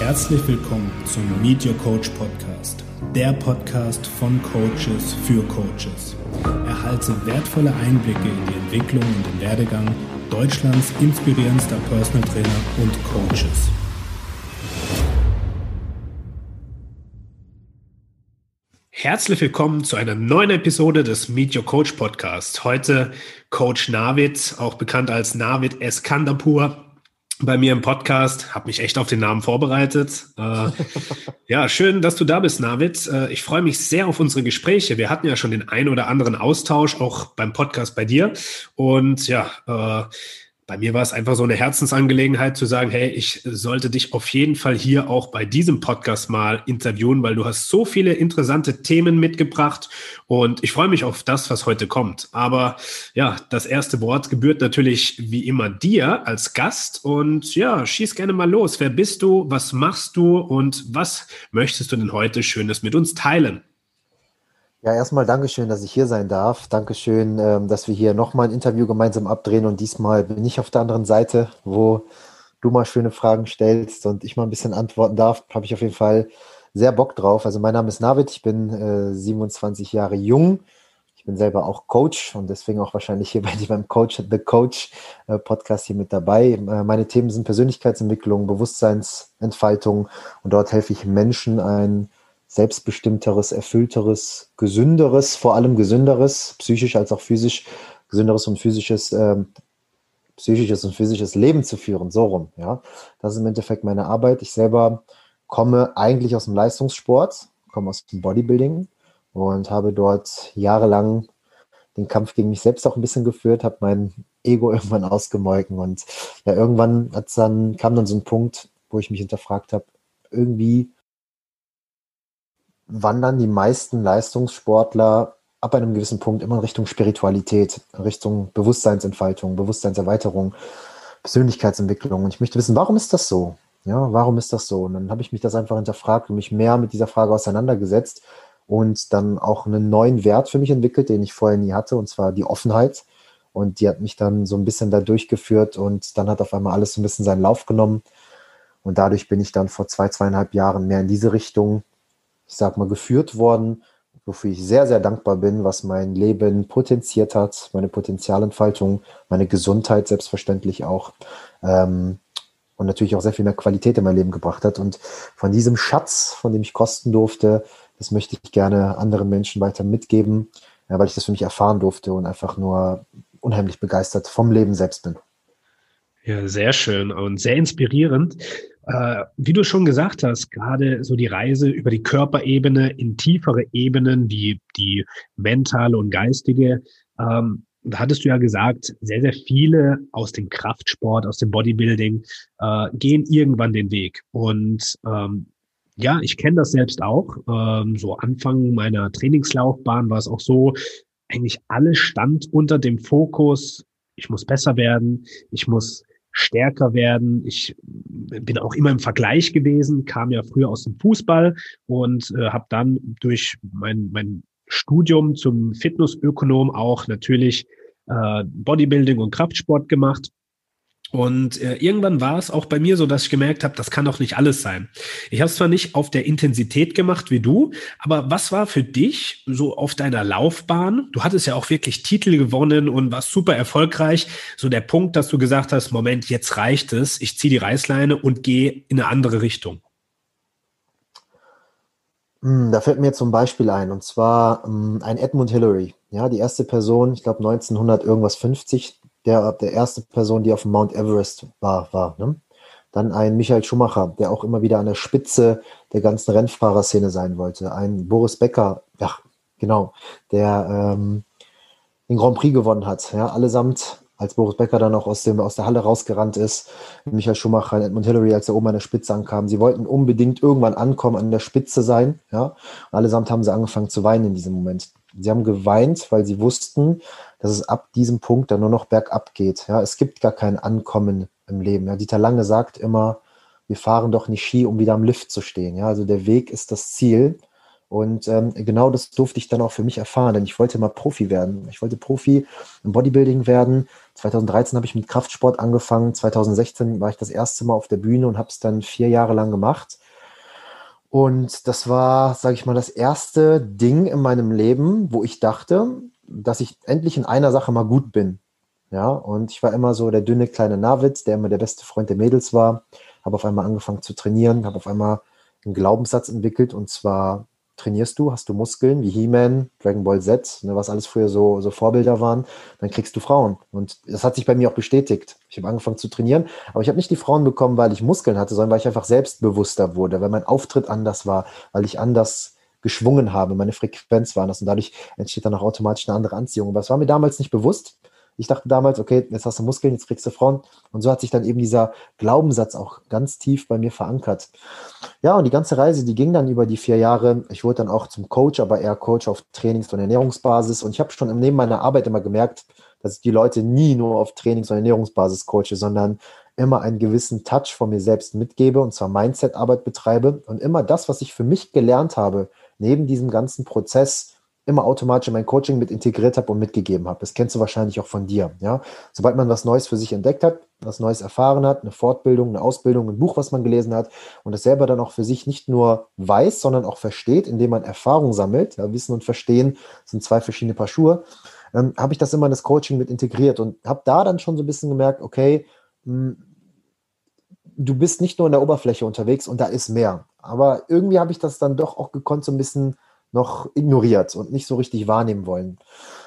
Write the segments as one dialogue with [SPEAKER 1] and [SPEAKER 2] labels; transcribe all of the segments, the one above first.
[SPEAKER 1] Herzlich willkommen zum Meet Your Coach Podcast, der Podcast von Coaches für Coaches. Erhalte wertvolle Einblicke in die Entwicklung und den Werdegang Deutschlands inspirierendster Personal Trainer und Coaches. Herzlich willkommen zu einer neuen Episode des Meet Your Coach Podcast. Heute Coach Navid, auch bekannt als Navid Eskandapur, bei mir im Podcast. Habe mich echt auf den Namen vorbereitet. Äh, ja, schön, dass du da bist, Navid. Äh, ich freue mich sehr auf unsere Gespräche. Wir hatten ja schon den ein oder anderen Austausch, auch beim Podcast bei dir. Und ja, äh, bei mir war es einfach so eine Herzensangelegenheit zu sagen, hey, ich sollte dich auf jeden Fall hier auch bei diesem Podcast mal interviewen, weil du hast so viele interessante Themen mitgebracht und ich freue mich auf das, was heute kommt. Aber ja, das erste Wort gebührt natürlich wie immer dir als Gast und ja, schieß gerne mal los. Wer bist du? Was machst du? Und was möchtest du denn heute Schönes mit uns teilen?
[SPEAKER 2] Ja, erstmal Dankeschön, dass ich hier sein darf. Dankeschön, ähm, dass wir hier nochmal ein Interview gemeinsam abdrehen und diesmal bin ich auf der anderen Seite, wo du mal schöne Fragen stellst und ich mal ein bisschen antworten darf. Habe ich auf jeden Fall sehr Bock drauf. Also mein Name ist Navid, ich bin äh, 27 Jahre jung. Ich bin selber auch Coach und deswegen auch wahrscheinlich hier bei dir beim Coach, The Coach äh, Podcast hier mit dabei. Äh, meine Themen sind Persönlichkeitsentwicklung, Bewusstseinsentfaltung und dort helfe ich Menschen, ein selbstbestimmteres, erfüllteres, gesünderes, vor allem gesünderes, psychisch als auch physisch, gesünderes und physisches, äh, psychisches und physisches Leben zu führen, so rum. Ja, das ist im Endeffekt meine Arbeit. Ich selber komme eigentlich aus dem Leistungssport, komme aus dem Bodybuilding und habe dort jahrelang den Kampf gegen mich selbst auch ein bisschen geführt, habe mein Ego irgendwann ausgemolken und ja, irgendwann dann, kam dann so ein Punkt, wo ich mich hinterfragt habe, irgendwie wandern die meisten Leistungssportler ab einem gewissen Punkt immer in Richtung Spiritualität, Richtung Bewusstseinsentfaltung, Bewusstseinserweiterung, Persönlichkeitsentwicklung. Und ich möchte wissen, warum ist das so? Ja, warum ist das so? Und dann habe ich mich das einfach hinterfragt und mich mehr mit dieser Frage auseinandergesetzt und dann auch einen neuen Wert für mich entwickelt, den ich vorher nie hatte, und zwar die Offenheit. Und die hat mich dann so ein bisschen da durchgeführt und dann hat auf einmal alles so ein bisschen seinen Lauf genommen. Und dadurch bin ich dann vor zwei, zweieinhalb Jahren mehr in diese Richtung ich sag mal, geführt worden, wofür ich sehr, sehr dankbar bin, was mein Leben potenziert hat, meine Potenzialentfaltung, meine Gesundheit selbstverständlich auch ähm, und natürlich auch sehr viel mehr Qualität in mein Leben gebracht hat. Und von diesem Schatz, von dem ich kosten durfte, das möchte ich gerne anderen Menschen weiter mitgeben, ja, weil ich das für mich erfahren durfte und einfach nur unheimlich begeistert vom Leben selbst bin.
[SPEAKER 1] Ja, sehr schön und sehr inspirierend. Äh, wie du schon gesagt hast, gerade so die Reise über die Körperebene in tiefere Ebenen, wie die mentale und geistige, ähm, da hattest du ja gesagt, sehr, sehr viele aus dem Kraftsport, aus dem Bodybuilding äh, gehen irgendwann den Weg. Und ähm, ja, ich kenne das selbst auch. Ähm, so Anfang meiner Trainingslaufbahn war es auch so, eigentlich alles stand unter dem Fokus, ich muss besser werden, ich muss stärker werden. Ich bin auch immer im Vergleich gewesen, kam ja früher aus dem Fußball und äh, habe dann durch mein, mein Studium zum Fitnessökonom auch natürlich äh, Bodybuilding und Kraftsport gemacht und äh, irgendwann war es auch bei mir so, dass ich gemerkt habe, das kann doch nicht alles sein. Ich habe es zwar nicht auf der Intensität gemacht wie du, aber was war für dich so auf deiner Laufbahn? Du hattest ja auch wirklich Titel gewonnen und warst super erfolgreich. So der Punkt, dass du gesagt hast, Moment, jetzt reicht es, ich ziehe die Reißleine und gehe in eine andere Richtung.
[SPEAKER 2] Hm, da fällt mir zum Beispiel ein, und zwar hm, ein Edmund Hillary, ja, die erste Person, ich glaube 1900 irgendwas 50, der, der erste Person, die auf dem Mount Everest war. war ne? Dann ein Michael Schumacher, der auch immer wieder an der Spitze der ganzen Rennfahrerszene sein wollte. Ein Boris Becker, ja, genau, der ähm, den Grand Prix gewonnen hat. Ja, allesamt, als Boris Becker dann auch aus, dem, aus der Halle rausgerannt ist, Michael Schumacher, Edmund Hillary, als er oben an der Spitze ankam. Sie wollten unbedingt irgendwann ankommen, an der Spitze sein. Ja, und allesamt haben sie angefangen zu weinen in diesem Moment. Sie haben geweint, weil sie wussten, dass es ab diesem Punkt dann nur noch bergab geht. Ja, es gibt gar kein Ankommen im Leben. Ja, Dieter Lange sagt immer, wir fahren doch nicht Ski, um wieder am Lift zu stehen. Ja, also der Weg ist das Ziel Und ähm, genau das durfte ich dann auch für mich erfahren, denn ich wollte mal Profi werden. Ich wollte Profi im Bodybuilding werden. 2013 habe ich mit Kraftsport angefangen. 2016 war ich das erste Mal auf der Bühne und habe es dann vier Jahre lang gemacht. Und das war, sage ich mal, das erste Ding in meinem Leben, wo ich dachte, dass ich endlich in einer Sache mal gut bin. Ja, und ich war immer so der dünne kleine Navid, der immer der beste Freund der Mädels war. Habe auf einmal angefangen zu trainieren, habe auf einmal einen Glaubenssatz entwickelt und zwar trainierst du, hast du Muskeln wie He-Man, Dragon Ball Z, ne, was alles früher so, so Vorbilder waren, dann kriegst du Frauen. Und das hat sich bei mir auch bestätigt. Ich habe angefangen zu trainieren, aber ich habe nicht die Frauen bekommen, weil ich Muskeln hatte, sondern weil ich einfach selbstbewusster wurde, weil mein Auftritt anders war, weil ich anders geschwungen habe, meine Frequenz war anders und dadurch entsteht dann auch automatisch eine andere Anziehung. Aber es war mir damals nicht bewusst. Ich dachte damals, okay, jetzt hast du Muskeln, jetzt kriegst du Frauen. Und so hat sich dann eben dieser Glaubenssatz auch ganz tief bei mir verankert. Ja, und die ganze Reise, die ging dann über die vier Jahre. Ich wurde dann auch zum Coach, aber eher Coach auf Trainings- und Ernährungsbasis. Und ich habe schon Neben meiner Arbeit immer gemerkt, dass ich die Leute nie nur auf Trainings- und Ernährungsbasis coache, sondern immer einen gewissen Touch von mir selbst mitgebe und zwar Mindset-Arbeit betreibe und immer das, was ich für mich gelernt habe, neben diesem ganzen Prozess immer automatisch in mein Coaching mit integriert habe und mitgegeben habe. Das kennst du wahrscheinlich auch von dir. Ja? Sobald man was Neues für sich entdeckt hat, was Neues erfahren hat, eine Fortbildung, eine Ausbildung, ein Buch, was man gelesen hat und das selber dann auch für sich nicht nur weiß, sondern auch versteht, indem man Erfahrung sammelt. Ja, Wissen und Verstehen sind zwei verschiedene Paar Schuhe. Ähm, habe ich das immer in das Coaching mit integriert und habe da dann schon so ein bisschen gemerkt, okay, mh, hm, du bist nicht nur in der Oberfläche unterwegs und da ist mehr. Aber irgendwie habe ich das dann doch auch gekonnt, so ein bisschen noch ignoriert und nicht so richtig wahrnehmen wollen.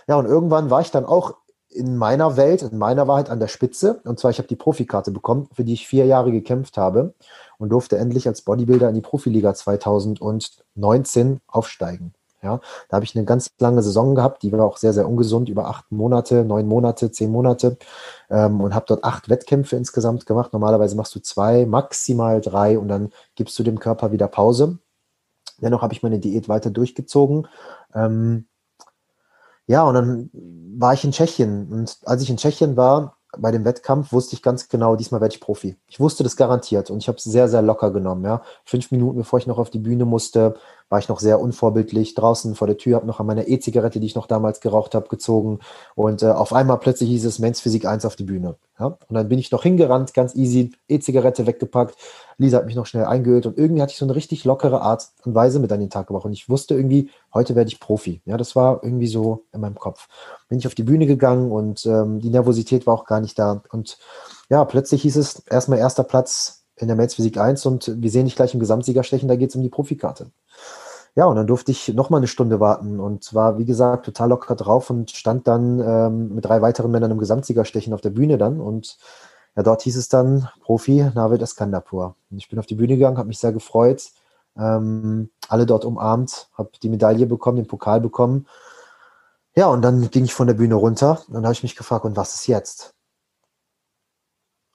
[SPEAKER 2] Ja, und irgendwann war ich dann auch in meiner Welt, in meiner Wahrheit an der Spitze. Und zwar, ich habe die Profikarte bekommen, für die ich vier Jahre gekämpft habe und durfte endlich als Bodybuilder in die Profiliga 2019 aufsteigen. Ja, da habe ich eine ganz lange Saison gehabt, die war auch sehr, sehr ungesund, über acht Monate, neun Monate, zehn Monate ähm, und habe dort acht Wettkämpfe insgesamt gemacht. Normalerweise machst du zwei, maximal drei und dann gibst du dem Körper wieder Pause. Dennoch habe ich meine Diät weiter durchgezogen. Ähm, ja, und dann war ich in Tschechien. Und als ich in Tschechien war, bei dem Wettkampf, wusste ich ganz genau, diesmal werde ich Profi. Ich wusste das garantiert und ich habe es sehr, sehr locker genommen. Ja. Fünf Minuten, bevor ich noch auf die Bühne musste, war ich noch sehr unvorbildlich draußen vor der Tür, habe noch an meiner E-Zigarette, die ich noch damals geraucht habe, gezogen und äh, auf einmal plötzlich hieß es Men's Physik 1 auf die Bühne. Ja? Und dann bin ich noch hingerannt, ganz easy, E-Zigarette weggepackt, Lisa hat mich noch schnell eingeölt und irgendwie hatte ich so eine richtig lockere Art und Weise mit an den Tag gebracht und ich wusste irgendwie, heute werde ich Profi. Ja, das war irgendwie so in meinem Kopf. Bin ich auf die Bühne gegangen und ähm, die Nervosität war auch gar nicht da und ja, plötzlich hieß es erstmal erster Platz in der Men's Physik 1 und wir sehen dich gleich im Gesamtsieger stechen, da geht es um die Profikarte. Ja, und dann durfte ich noch mal eine Stunde warten und war, wie gesagt, total locker drauf und stand dann ähm, mit drei weiteren Männern im Gesamtsiegerstechen auf der Bühne dann und ja, dort hieß es dann Profi Navid Eskandapur. Und ich bin auf die Bühne gegangen, habe mich sehr gefreut, ähm, alle dort umarmt, habe die Medaille bekommen, den Pokal bekommen. Ja, und dann ging ich von der Bühne runter und dann habe ich mich gefragt, und was ist jetzt?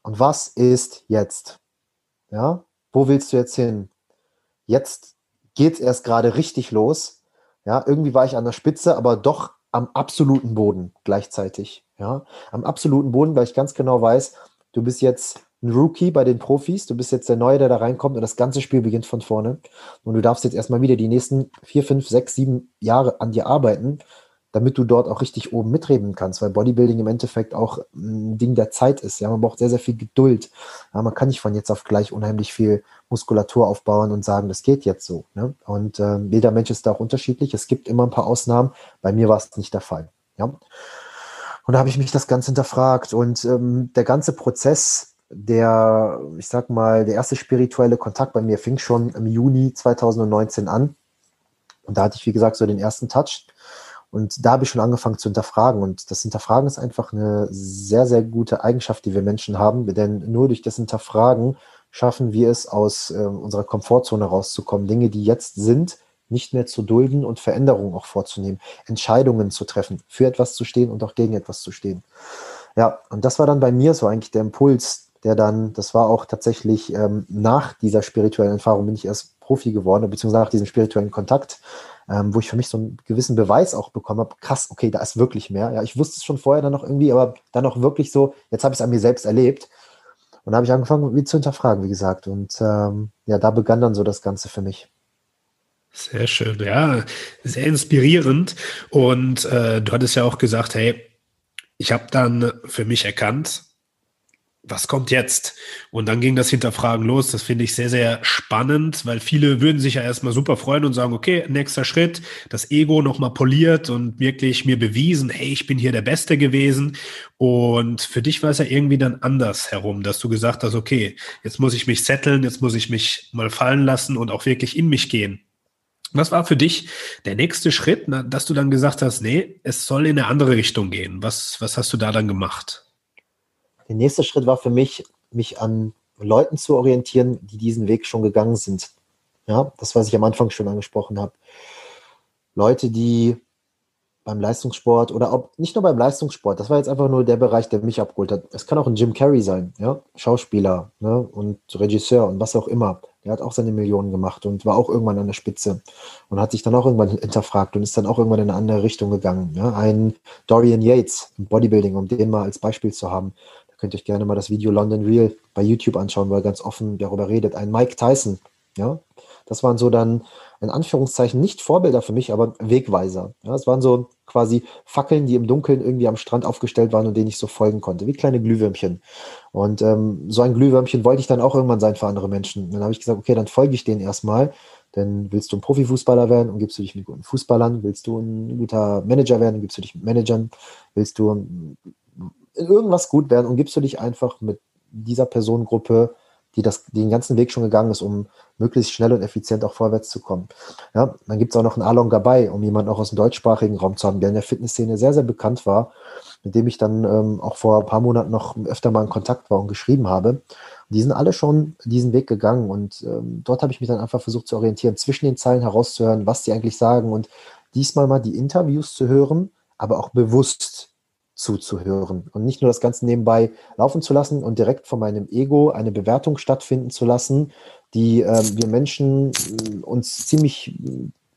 [SPEAKER 2] Und was ist jetzt? Ja, wo willst du jetzt hin? Jetzt geht es erst gerade richtig los. Ja, irgendwie war ich an der Spitze, aber doch am absoluten Boden gleichzeitig. Ja, am absoluten Boden, weil ich ganz genau weiß, du bist jetzt ein Rookie bei den Profis, du bist jetzt der Neue, der da reinkommt und das ganze Spiel beginnt von vorne. Und du darfst jetzt erstmal wieder die nächsten vier, fünf, sechs, sieben Jahre an dir arbeiten damit du dort auch richtig oben mitreden kannst, weil Bodybuilding im Endeffekt auch ein Ding der Zeit ist. Ja, man braucht sehr, sehr viel Geduld. Ja, man kann nicht von jetzt auf gleich unheimlich viel Muskulatur aufbauen und sagen, das geht jetzt so. Ne? Und äh, jeder Mensch ist da auch unterschiedlich. Es gibt immer ein paar Ausnahmen. Bei mir war es nicht der Fall. Ja. Und da habe ich mich das Ganze hinterfragt. Und ähm, der ganze Prozess, der, ich sag mal, der erste spirituelle Kontakt bei mir fing schon im Juni 2019 an. Und da hatte ich, wie gesagt, so den ersten Touch. Und da habe ich schon angefangen zu hinterfragen. Und das Hinterfragen ist einfach eine sehr, sehr gute Eigenschaft, die wir Menschen haben. Denn nur durch das Hinterfragen schaffen wir es, aus äh, unserer Komfortzone rauszukommen. Dinge, die jetzt sind, nicht mehr zu dulden und Veränderungen auch vorzunehmen. Entscheidungen zu treffen, für etwas zu stehen und auch gegen etwas zu stehen. Ja, und das war dann bei mir so eigentlich der Impuls, der dann, das war auch tatsächlich ähm, nach dieser spirituellen Erfahrung bin ich erst Profi geworden, beziehungsweise nach diesem spirituellen Kontakt ähm, wo ich für mich so einen gewissen Beweis auch bekommen habe, krass, okay, da ist wirklich mehr. Ja, ich wusste es schon vorher dann noch irgendwie, aber dann auch wirklich so, jetzt habe ich es an mir selbst erlebt. Und da habe ich angefangen, wie zu hinterfragen, wie gesagt. Und ähm, ja, da begann dann so das Ganze für mich.
[SPEAKER 1] Sehr schön, ja, sehr inspirierend. Und äh, du hattest ja auch gesagt, hey, ich habe dann für mich erkannt, was kommt jetzt? Und dann ging das Hinterfragen los. Das finde ich sehr, sehr spannend, weil viele würden sich ja erstmal super freuen und sagen, okay, nächster Schritt, das Ego nochmal poliert und wirklich mir bewiesen, hey, ich bin hier der Beste gewesen. Und für dich war es ja irgendwie dann anders herum, dass du gesagt hast, okay, jetzt muss ich mich setteln, jetzt muss ich mich mal fallen lassen und auch wirklich in mich gehen. Was war für dich der nächste Schritt, dass du dann gesagt hast, nee, es soll in eine andere Richtung gehen? Was, was hast du da dann gemacht?
[SPEAKER 2] Der nächste Schritt war für mich, mich an Leuten zu orientieren, die diesen Weg schon gegangen sind. Ja, das, was ich am Anfang schon angesprochen habe. Leute, die beim Leistungssport oder ob nicht nur beim Leistungssport, das war jetzt einfach nur der Bereich, der mich abgeholt hat. Es kann auch ein Jim Carrey sein, ja, Schauspieler ne? und Regisseur und was auch immer. Der hat auch seine Millionen gemacht und war auch irgendwann an der Spitze und hat sich dann auch irgendwann hinterfragt und ist dann auch irgendwann in eine andere Richtung gegangen. Ja? Ein Dorian Yates im Bodybuilding, um den mal als Beispiel zu haben. Könnt ihr euch gerne mal das Video London Real bei YouTube anschauen, wo er ganz offen darüber redet. Ein Mike Tyson, ja, das waren so dann in Anführungszeichen nicht Vorbilder für mich, aber Wegweiser. Ja, es waren so quasi Fackeln, die im Dunkeln irgendwie am Strand aufgestellt waren und denen ich so folgen konnte, wie kleine Glühwürmchen. Und ähm, so ein Glühwürmchen wollte ich dann auch irgendwann sein für andere Menschen. Dann habe ich gesagt, okay, dann folge ich denen erstmal. Denn willst du ein Profifußballer werden und gibst du dich mit guten Fußballern? Willst du ein guter Manager werden und gibst du dich mit Managern? Willst du irgendwas gut werden und gibst du dich einfach mit dieser Personengruppe die das, den ganzen Weg schon gegangen ist, um möglichst schnell und effizient auch vorwärts zu kommen. Ja, dann gibt es auch noch einen Alon Gabay, um jemanden auch aus dem deutschsprachigen Raum zu haben, der in der Fitnessszene sehr, sehr bekannt war, mit dem ich dann ähm, auch vor ein paar Monaten noch öfter mal in Kontakt war und geschrieben habe. Die sind alle schon diesen Weg gegangen und ähm, dort habe ich mich dann einfach versucht zu orientieren, zwischen den Zeilen herauszuhören, was sie eigentlich sagen und diesmal mal die Interviews zu hören, aber auch bewusst zuzuhören und nicht nur das Ganze nebenbei laufen zu lassen und direkt von meinem Ego eine Bewertung stattfinden zu lassen, die äh, wir Menschen äh, uns ziemlich,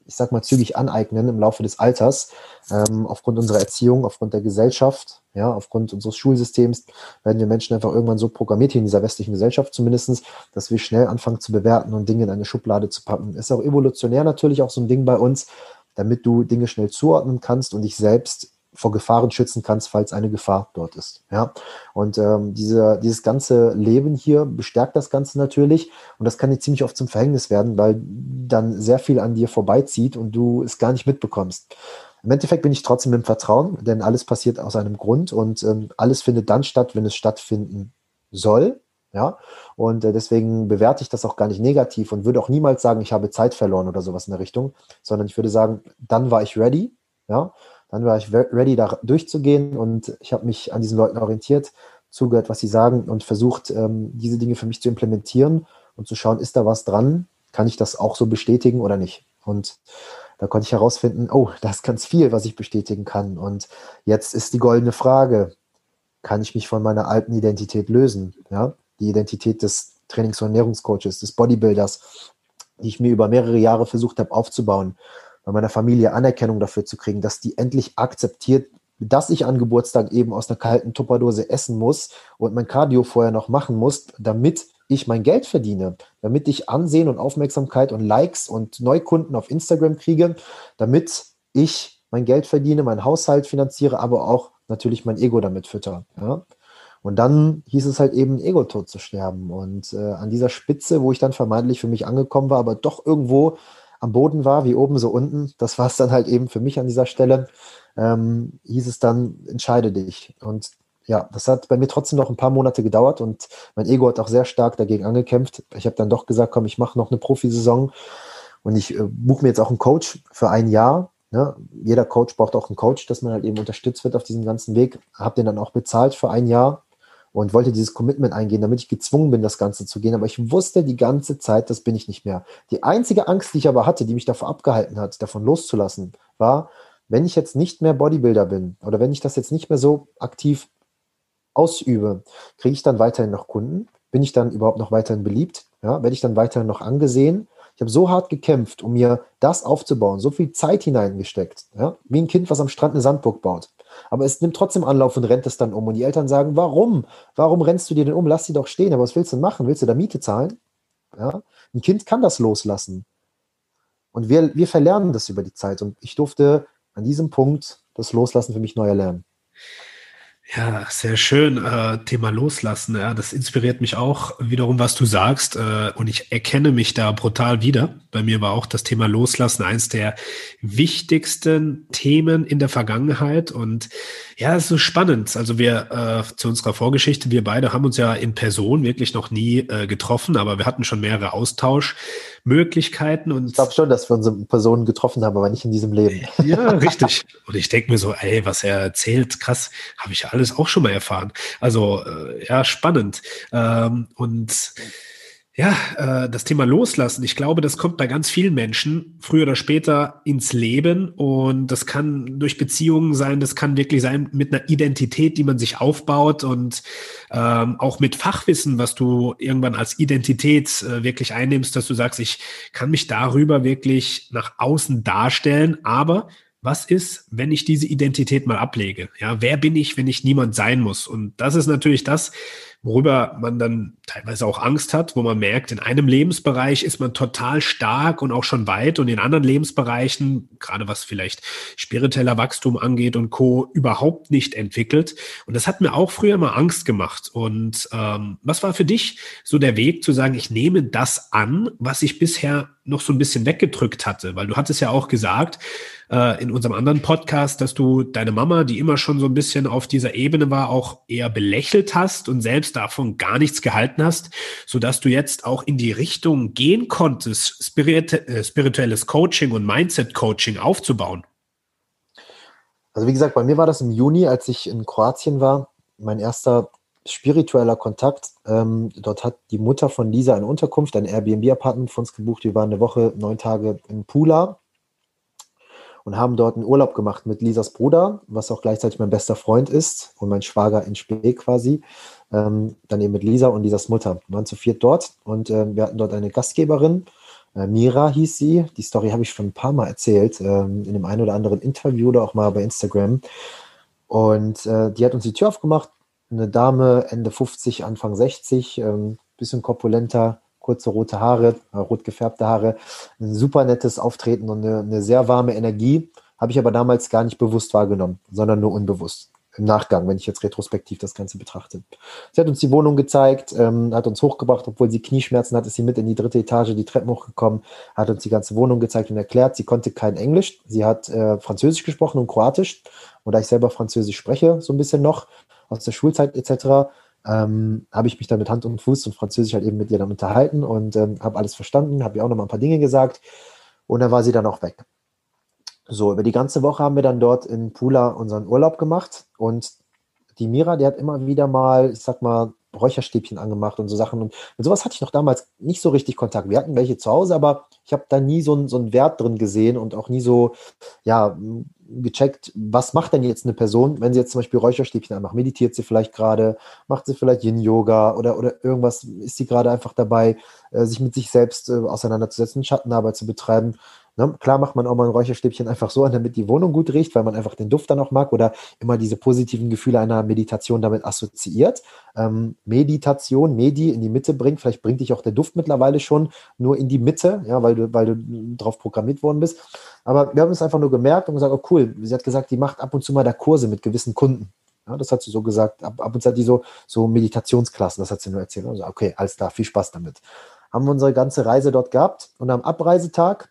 [SPEAKER 2] ich sag mal, zügig aneignen im Laufe des Alters, ähm, aufgrund unserer Erziehung, aufgrund der Gesellschaft, ja, aufgrund unseres Schulsystems werden wir Menschen einfach irgendwann so programmiert, hier in dieser westlichen Gesellschaft zumindestens, dass wir schnell anfangen zu bewerten und Dinge in eine Schublade zu packen. Ist auch evolutionär natürlich auch so ein Ding bei uns, damit du Dinge schnell zuordnen kannst und dich selbst vor Gefahren schützen kannst, falls eine Gefahr dort ist. Ja, und ähm, diese, dieses ganze Leben hier bestärkt das Ganze natürlich und das kann dir ziemlich oft zum Verhängnis werden, weil dann sehr viel an dir vorbeizieht und du es gar nicht mitbekommst. Im Endeffekt bin ich trotzdem im Vertrauen, denn alles passiert aus einem Grund und ähm, alles findet dann statt, wenn es stattfinden soll. Ja, und äh, deswegen bewerte ich das auch gar nicht negativ und würde auch niemals sagen, ich habe Zeit verloren oder sowas in der Richtung, sondern ich würde sagen, dann war ich ready. Ja, dann war ich ready, da durchzugehen und ich habe mich an diesen Leuten orientiert, zugehört, was sie sagen und versucht, ähm, diese Dinge für mich zu implementieren und zu schauen, ist da was dran? Kann ich das auch so bestätigen oder nicht? Und da konnte ich herausfinden, oh, da ist ganz viel, was ich bestätigen kann. Und jetzt ist die goldene Frage, kann ich mich von meiner alten Identität lösen? Ja, die Identität des Trainings- und Ernährungscoaches, des Bodybuilders, die ich mir über mehrere Jahre versucht habe aufzubauen bei meiner Familie Anerkennung dafür zu kriegen, dass die endlich akzeptiert, dass ich an Geburtstag eben aus einer kalten Tupperdose essen muss und mein Cardio vorher noch machen muss, damit ich mein Geld verdiene, damit ich Ansehen und Aufmerksamkeit und Likes und Neukunden auf Instagram kriege, damit ich mein Geld verdiene, meinen Haushalt finanziere, aber auch natürlich mein Ego damit fütter. Ja? Und dann hieß es halt eben, Ego-Tod zu sterben. Und äh, an dieser Spitze, wo ich dann vermeintlich für mich angekommen war, aber doch irgendwo am Boden war, wie oben so unten. Das war es dann halt eben für mich an dieser Stelle. Ähm, hieß es dann, entscheide dich. Und ja, das hat bei mir trotzdem noch ein paar Monate gedauert und mein Ego hat auch sehr stark dagegen angekämpft. Ich habe dann doch gesagt, komm, ich mache noch eine Profisaison und ich äh, buche mir jetzt auch einen Coach für ein Jahr. Ne? Jeder Coach braucht auch einen Coach, dass man halt eben unterstützt wird auf diesem ganzen Weg. Habe den dann auch bezahlt für ein Jahr und wollte dieses Commitment eingehen, damit ich gezwungen bin, das Ganze zu gehen. Aber ich wusste die ganze Zeit, das bin ich nicht mehr. Die einzige Angst, die ich aber hatte, die mich davor abgehalten hat, davon loszulassen, war, wenn ich jetzt nicht mehr Bodybuilder bin oder wenn ich das jetzt nicht mehr so aktiv ausübe, kriege ich dann weiterhin noch Kunden? Bin ich dann überhaupt noch weiterhin beliebt? Ja, werde ich dann weiterhin noch angesehen? Ich habe so hart gekämpft, um mir das aufzubauen, so viel Zeit hineingesteckt, ja? wie ein Kind, was am Strand eine Sandburg baut. Aber es nimmt trotzdem Anlauf und rennt es dann um. Und die Eltern sagen, warum? Warum rennst du dir denn um? Lass sie doch stehen. Aber was willst du denn machen? Willst du da Miete zahlen? Ja? Ein Kind kann das loslassen. Und wir, wir verlernen das über die Zeit. Und ich durfte an diesem Punkt das Loslassen für mich neu erlernen.
[SPEAKER 1] Ja, sehr schön. Äh, Thema Loslassen. Ja, das inspiriert mich auch wiederum, was du sagst. Äh, und ich erkenne mich da brutal wieder. Bei mir war auch das Thema Loslassen eins der wichtigsten Themen in der Vergangenheit. Und ja, es ist so spannend. Also wir äh, zu unserer Vorgeschichte, wir beide haben uns ja in Person wirklich noch nie äh, getroffen, aber wir hatten schon mehrere Austauschmöglichkeiten. Und
[SPEAKER 2] ich glaube schon, dass wir unsere Personen getroffen haben, aber nicht in diesem Leben.
[SPEAKER 1] Ja, richtig. Und ich denke mir so, ey, was er erzählt, krass, habe ich alles auch schon mal erfahren. Also äh, ja, spannend. Ähm, und ja, äh, das Thema Loslassen, ich glaube, das kommt bei ganz vielen Menschen früher oder später ins Leben und das kann durch Beziehungen sein, das kann wirklich sein mit einer Identität, die man sich aufbaut und ähm, auch mit Fachwissen, was du irgendwann als Identität äh, wirklich einnimmst, dass du sagst, ich kann mich darüber wirklich nach außen darstellen, aber was ist, wenn ich diese Identität mal ablege? Ja, wer bin ich, wenn ich niemand sein muss? Und das ist natürlich das, worüber man dann teilweise auch Angst hat, wo man merkt, in einem Lebensbereich ist man total stark und auch schon weit und in anderen Lebensbereichen, gerade was vielleicht spiritueller Wachstum angeht und Co., überhaupt nicht entwickelt. Und das hat mir auch früher mal Angst gemacht. Und ähm, was war für dich so der Weg zu sagen, ich nehme das an, was ich bisher noch so ein bisschen weggedrückt hatte? Weil du hattest ja auch gesagt, äh, in unserem anderen Podcast, dass du deine Mama, die immer schon so ein bisschen auf dieser Ebene war, auch eher belächelt hast und selbst davon gar nichts gehalten hast, so dass du jetzt auch in die Richtung gehen konntest, spirit äh, spirituelles Coaching und Mindset Coaching aufzubauen.
[SPEAKER 2] Also wie gesagt, bei mir war das im Juni, als ich in Kroatien war, mein erster spiritueller Kontakt. Ähm, dort hat die Mutter von Lisa eine Unterkunft, ein Airbnb-Apartment für uns gebucht. Wir waren eine Woche, neun Tage in Pula und haben dort einen Urlaub gemacht mit Lisas Bruder, was auch gleichzeitig mein bester Freund ist und mein Schwager in Spee quasi. Ähm, dann eben mit Lisa und Lisas Mutter. Wir waren zu viert dort und äh, wir hatten dort eine Gastgeberin. Äh, Mira hieß sie. Die Story habe ich schon ein paar Mal erzählt, ähm, in dem einen oder anderen Interview oder auch mal bei Instagram. Und äh, die hat uns die Tür aufgemacht. Eine Dame, Ende 50, Anfang 60, ähm, bisschen korpulenter, kurze rote Haare, äh, rot gefärbte Haare, ein super nettes Auftreten und eine, eine sehr warme Energie. Habe ich aber damals gar nicht bewusst wahrgenommen, sondern nur unbewusst. Im Nachgang, wenn ich jetzt retrospektiv das Ganze betrachte. Sie hat uns die Wohnung gezeigt, ähm, hat uns hochgebracht, obwohl sie Knieschmerzen hat, ist sie mit in die dritte Etage die Treppen hochgekommen, hat uns die ganze Wohnung gezeigt und erklärt. Sie konnte kein Englisch, sie hat äh, Französisch gesprochen und Kroatisch. Und da ich selber Französisch spreche, so ein bisschen noch aus der Schulzeit etc., ähm, habe ich mich dann mit Hand und Fuß und Französisch halt eben mit ihr dann unterhalten und ähm, habe alles verstanden, habe ihr auch noch mal ein paar Dinge gesagt und dann war sie dann auch weg. So, über die ganze Woche haben wir dann dort in Pula unseren Urlaub gemacht und die Mira, die hat immer wieder mal, ich sag mal, Räucherstäbchen angemacht und so Sachen. Und mit sowas hatte ich noch damals nicht so richtig Kontakt. Wir hatten welche zu Hause, aber ich habe da nie so, so einen Wert drin gesehen und auch nie so, ja, gecheckt, was macht denn jetzt eine Person, wenn sie jetzt zum Beispiel Räucherstäbchen anmacht? Meditiert sie vielleicht gerade? Macht sie vielleicht Yin-Yoga oder, oder irgendwas? Ist sie gerade einfach dabei, äh, sich mit sich selbst äh, auseinanderzusetzen, Schattenarbeit zu betreiben? Ne? Klar macht man auch mal ein Räucherstäbchen einfach so an, damit die Wohnung gut riecht, weil man einfach den Duft dann auch mag oder immer diese positiven Gefühle einer Meditation damit assoziiert. Ähm, Meditation, Medi in die Mitte bringt, vielleicht bringt dich auch der Duft mittlerweile schon nur in die Mitte, ja, weil du, weil du drauf programmiert worden bist. Aber wir haben es einfach nur gemerkt und gesagt, oh cool, sie hat gesagt, die macht ab und zu mal da Kurse mit gewissen Kunden. Ja, das hat sie so gesagt. Ab, ab und zu hat die so, so Meditationsklassen, das hat sie nur erzählt. Also, okay, alles klar, viel Spaß damit. Haben wir unsere ganze Reise dort gehabt und am Abreisetag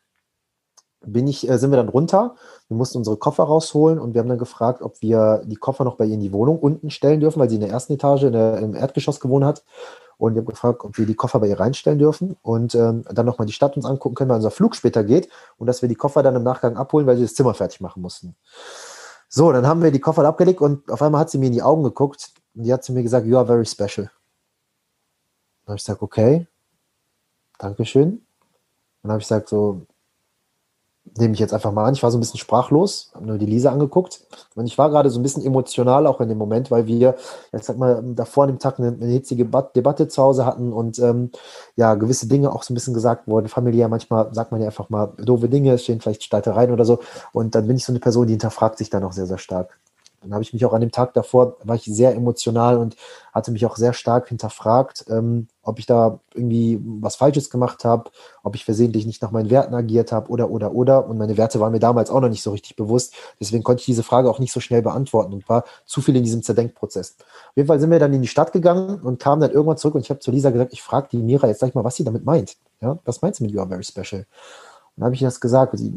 [SPEAKER 2] bin ich, äh, sind wir dann runter. Wir mussten unsere Koffer rausholen und wir haben dann gefragt, ob wir die Koffer noch bei ihr in die Wohnung unten stellen dürfen, weil sie in der ersten Etage in der, im Erdgeschoss gewohnt hat. Und wir haben gefragt, ob wir die Koffer bei ihr reinstellen dürfen und ähm, dann nochmal die Stadt uns angucken können, weil unser Flug später geht und dass wir die Koffer dann im Nachgang abholen, weil sie das Zimmer fertig machen mussten. So, dann haben wir die Koffer abgelegt und auf einmal hat sie mir in die Augen geguckt und die hat zu mir gesagt, you are very special. Dann habe ich gesagt, okay, Dankeschön. Dann habe ich gesagt, so, nehme ich jetzt einfach mal an. Ich war so ein bisschen sprachlos, habe nur die Lisa angeguckt und ich war gerade so ein bisschen emotional auch in dem Moment, weil wir, jetzt sag mal, davor an dem Tag eine, eine hitzige Debatte zu Hause hatten und ähm, ja, gewisse Dinge auch so ein bisschen gesagt wurden. Familiär manchmal sagt man ja einfach mal doofe Dinge, es stehen vielleicht Streitereien oder so und dann bin ich so eine Person, die hinterfragt sich dann auch sehr, sehr stark. Dann habe ich mich auch an dem Tag davor, war ich sehr emotional und hatte mich auch sehr stark hinterfragt, ähm, ob ich da irgendwie was Falsches gemacht habe, ob ich versehentlich nicht nach meinen Werten agiert habe oder, oder, oder. Und meine Werte waren mir damals auch noch nicht so richtig bewusst. Deswegen konnte ich diese Frage auch nicht so schnell beantworten und war zu viel in diesem Zerdenkprozess. Auf jeden Fall sind wir dann in die Stadt gegangen und kamen dann irgendwann zurück und ich habe zu Lisa gesagt, ich frage die Mira jetzt sag ich mal, was sie damit meint. Ja, was meinst du mit You are very special? Und dann habe ich das gesagt. Sie,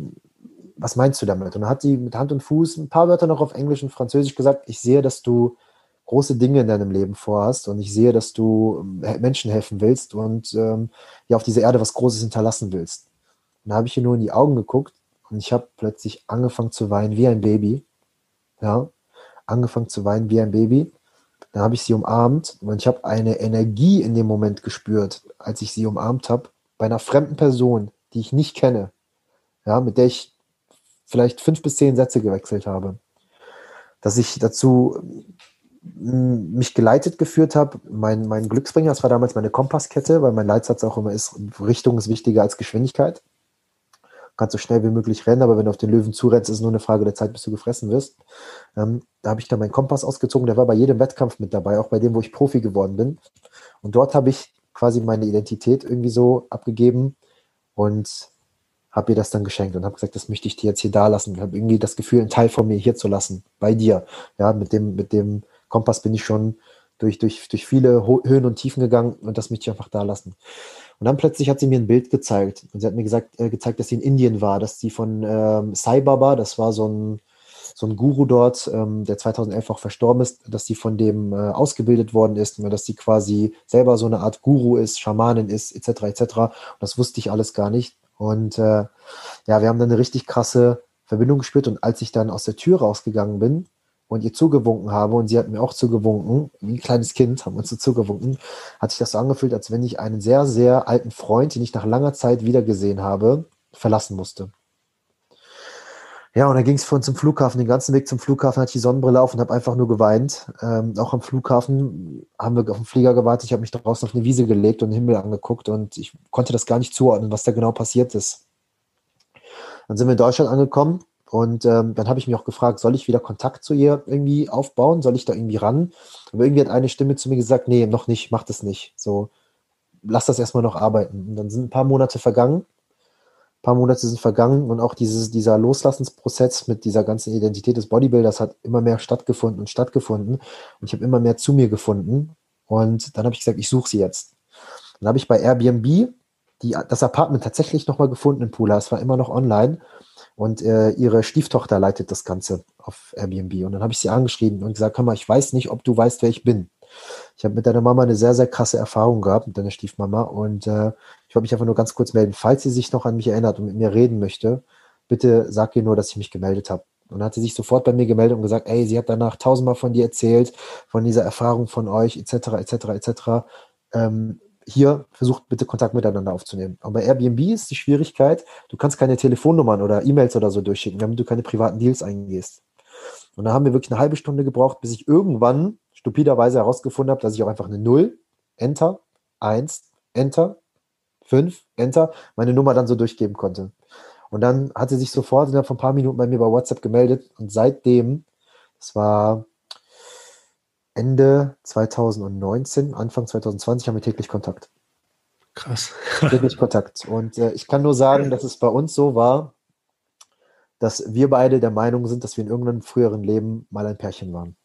[SPEAKER 2] was meinst du damit? Und dann hat sie mit Hand und Fuß ein paar Wörter noch auf Englisch und Französisch gesagt, ich sehe, dass du große Dinge in deinem Leben vorhast und ich sehe, dass du ähm, Menschen helfen willst und ähm, ja auf dieser Erde was Großes hinterlassen willst. Und da habe ich ihr nur in die Augen geguckt und ich habe plötzlich angefangen zu weinen wie ein Baby. Ja, angefangen zu weinen wie ein Baby. Dann habe ich sie umarmt und ich habe eine Energie in dem Moment gespürt, als ich sie umarmt habe, bei einer fremden Person, die ich nicht kenne, ja, mit der ich vielleicht fünf bis zehn Sätze gewechselt habe. Dass ich dazu mich geleitet geführt habe, mein, mein Glücksbringer, das war damals meine Kompasskette, weil mein Leitsatz auch immer ist, Richtung ist wichtiger als Geschwindigkeit. Du kannst so schnell wie möglich rennen, aber wenn du auf den Löwen zurennst, ist es nur eine Frage der Zeit, bis du gefressen wirst. Ähm, da habe ich dann meinen Kompass ausgezogen, der war bei jedem Wettkampf mit dabei, auch bei dem, wo ich Profi geworden bin. Und dort habe ich quasi meine Identität irgendwie so abgegeben und habe ihr das dann geschenkt und habe gesagt, das möchte ich dir jetzt hier da lassen. Ich habe irgendwie das Gefühl, einen Teil von mir hier zu lassen, bei dir. Ja, mit dem, mit dem Kompass bin ich schon durch, durch, durch viele Höhen und Tiefen gegangen und das möchte ich einfach da lassen. Und dann plötzlich hat sie mir ein Bild gezeigt und sie hat mir gesagt, äh, gezeigt, dass sie in Indien war, dass sie von ähm, Sai Baba, das war so ein, so ein Guru dort, ähm, der 2011 auch verstorben ist, dass sie von dem äh, ausgebildet worden ist, und dass sie quasi selber so eine Art Guru ist, Schamanin ist, etc. etc. Und das wusste ich alles gar nicht. Und äh, ja, wir haben dann eine richtig krasse Verbindung gespürt. Und als ich dann aus der Tür rausgegangen bin und ihr zugewunken habe und sie hat mir auch zugewunken, wie ein kleines Kind haben uns so zugewunken, hat sich das so angefühlt, als wenn ich einen sehr, sehr alten Freund, den ich nach langer Zeit wiedergesehen habe, verlassen musste. Ja, und dann ging es uns zum Flughafen. Den ganzen Weg zum Flughafen hatte ich die Sonnenbrille auf und habe einfach nur geweint. Ähm, auch am Flughafen haben wir auf den Flieger gewartet. Ich habe mich draußen auf eine Wiese gelegt und den Himmel angeguckt und ich konnte das gar nicht zuordnen, was da genau passiert ist. Dann sind wir in Deutschland angekommen und ähm, dann habe ich mich auch gefragt, soll ich wieder Kontakt zu ihr irgendwie aufbauen? Soll ich da irgendwie ran? Aber irgendwie hat eine Stimme zu mir gesagt, nee, noch nicht, mach das nicht. So, lass das erstmal noch arbeiten. Und dann sind ein paar Monate vergangen paar Monate sind vergangen und auch dieses, dieser Loslassensprozess mit dieser ganzen Identität des Bodybuilders hat immer mehr stattgefunden und stattgefunden. Und ich habe immer mehr zu mir gefunden. Und dann habe ich gesagt, ich suche sie jetzt. Dann habe ich bei Airbnb die, das Apartment tatsächlich nochmal gefunden in Pula. Es war immer noch online. Und äh, ihre Stieftochter leitet das Ganze auf Airbnb. Und dann habe ich sie angeschrieben und gesagt, hör mal, ich weiß nicht, ob du weißt, wer ich bin. Ich habe mit deiner Mama eine sehr, sehr krasse Erfahrung gehabt, mit deiner Stiefmama. Und äh, ich wollte mich einfach nur ganz kurz melden. Falls sie sich noch an mich erinnert und mit mir reden möchte, bitte sag ihr nur, dass ich mich gemeldet habe. Und dann hat sie sich sofort bei mir gemeldet und gesagt, ey, sie hat danach tausendmal von dir erzählt, von dieser Erfahrung von euch, etc., etc., etc. Ähm, hier versucht bitte Kontakt miteinander aufzunehmen. Aber bei Airbnb ist die Schwierigkeit, du kannst keine Telefonnummern oder E-Mails oder so durchschicken, damit du keine privaten Deals eingehst. Und da haben wir wirklich eine halbe Stunde gebraucht, bis ich irgendwann stupiderweise herausgefunden habe, dass ich auch einfach eine 0, Enter, 1, Enter, 5, Enter, meine Nummer dann so durchgeben konnte. Und dann hat sie sich sofort innerhalb von ein paar Minuten bei mir bei WhatsApp gemeldet und seitdem, das war Ende 2019, Anfang 2020, haben wir täglich Kontakt.
[SPEAKER 1] Krass.
[SPEAKER 2] täglich Kontakt. Und äh, ich kann nur sagen, dass es bei uns so war, dass wir beide der Meinung sind, dass wir in irgendeinem früheren Leben mal ein Pärchen waren.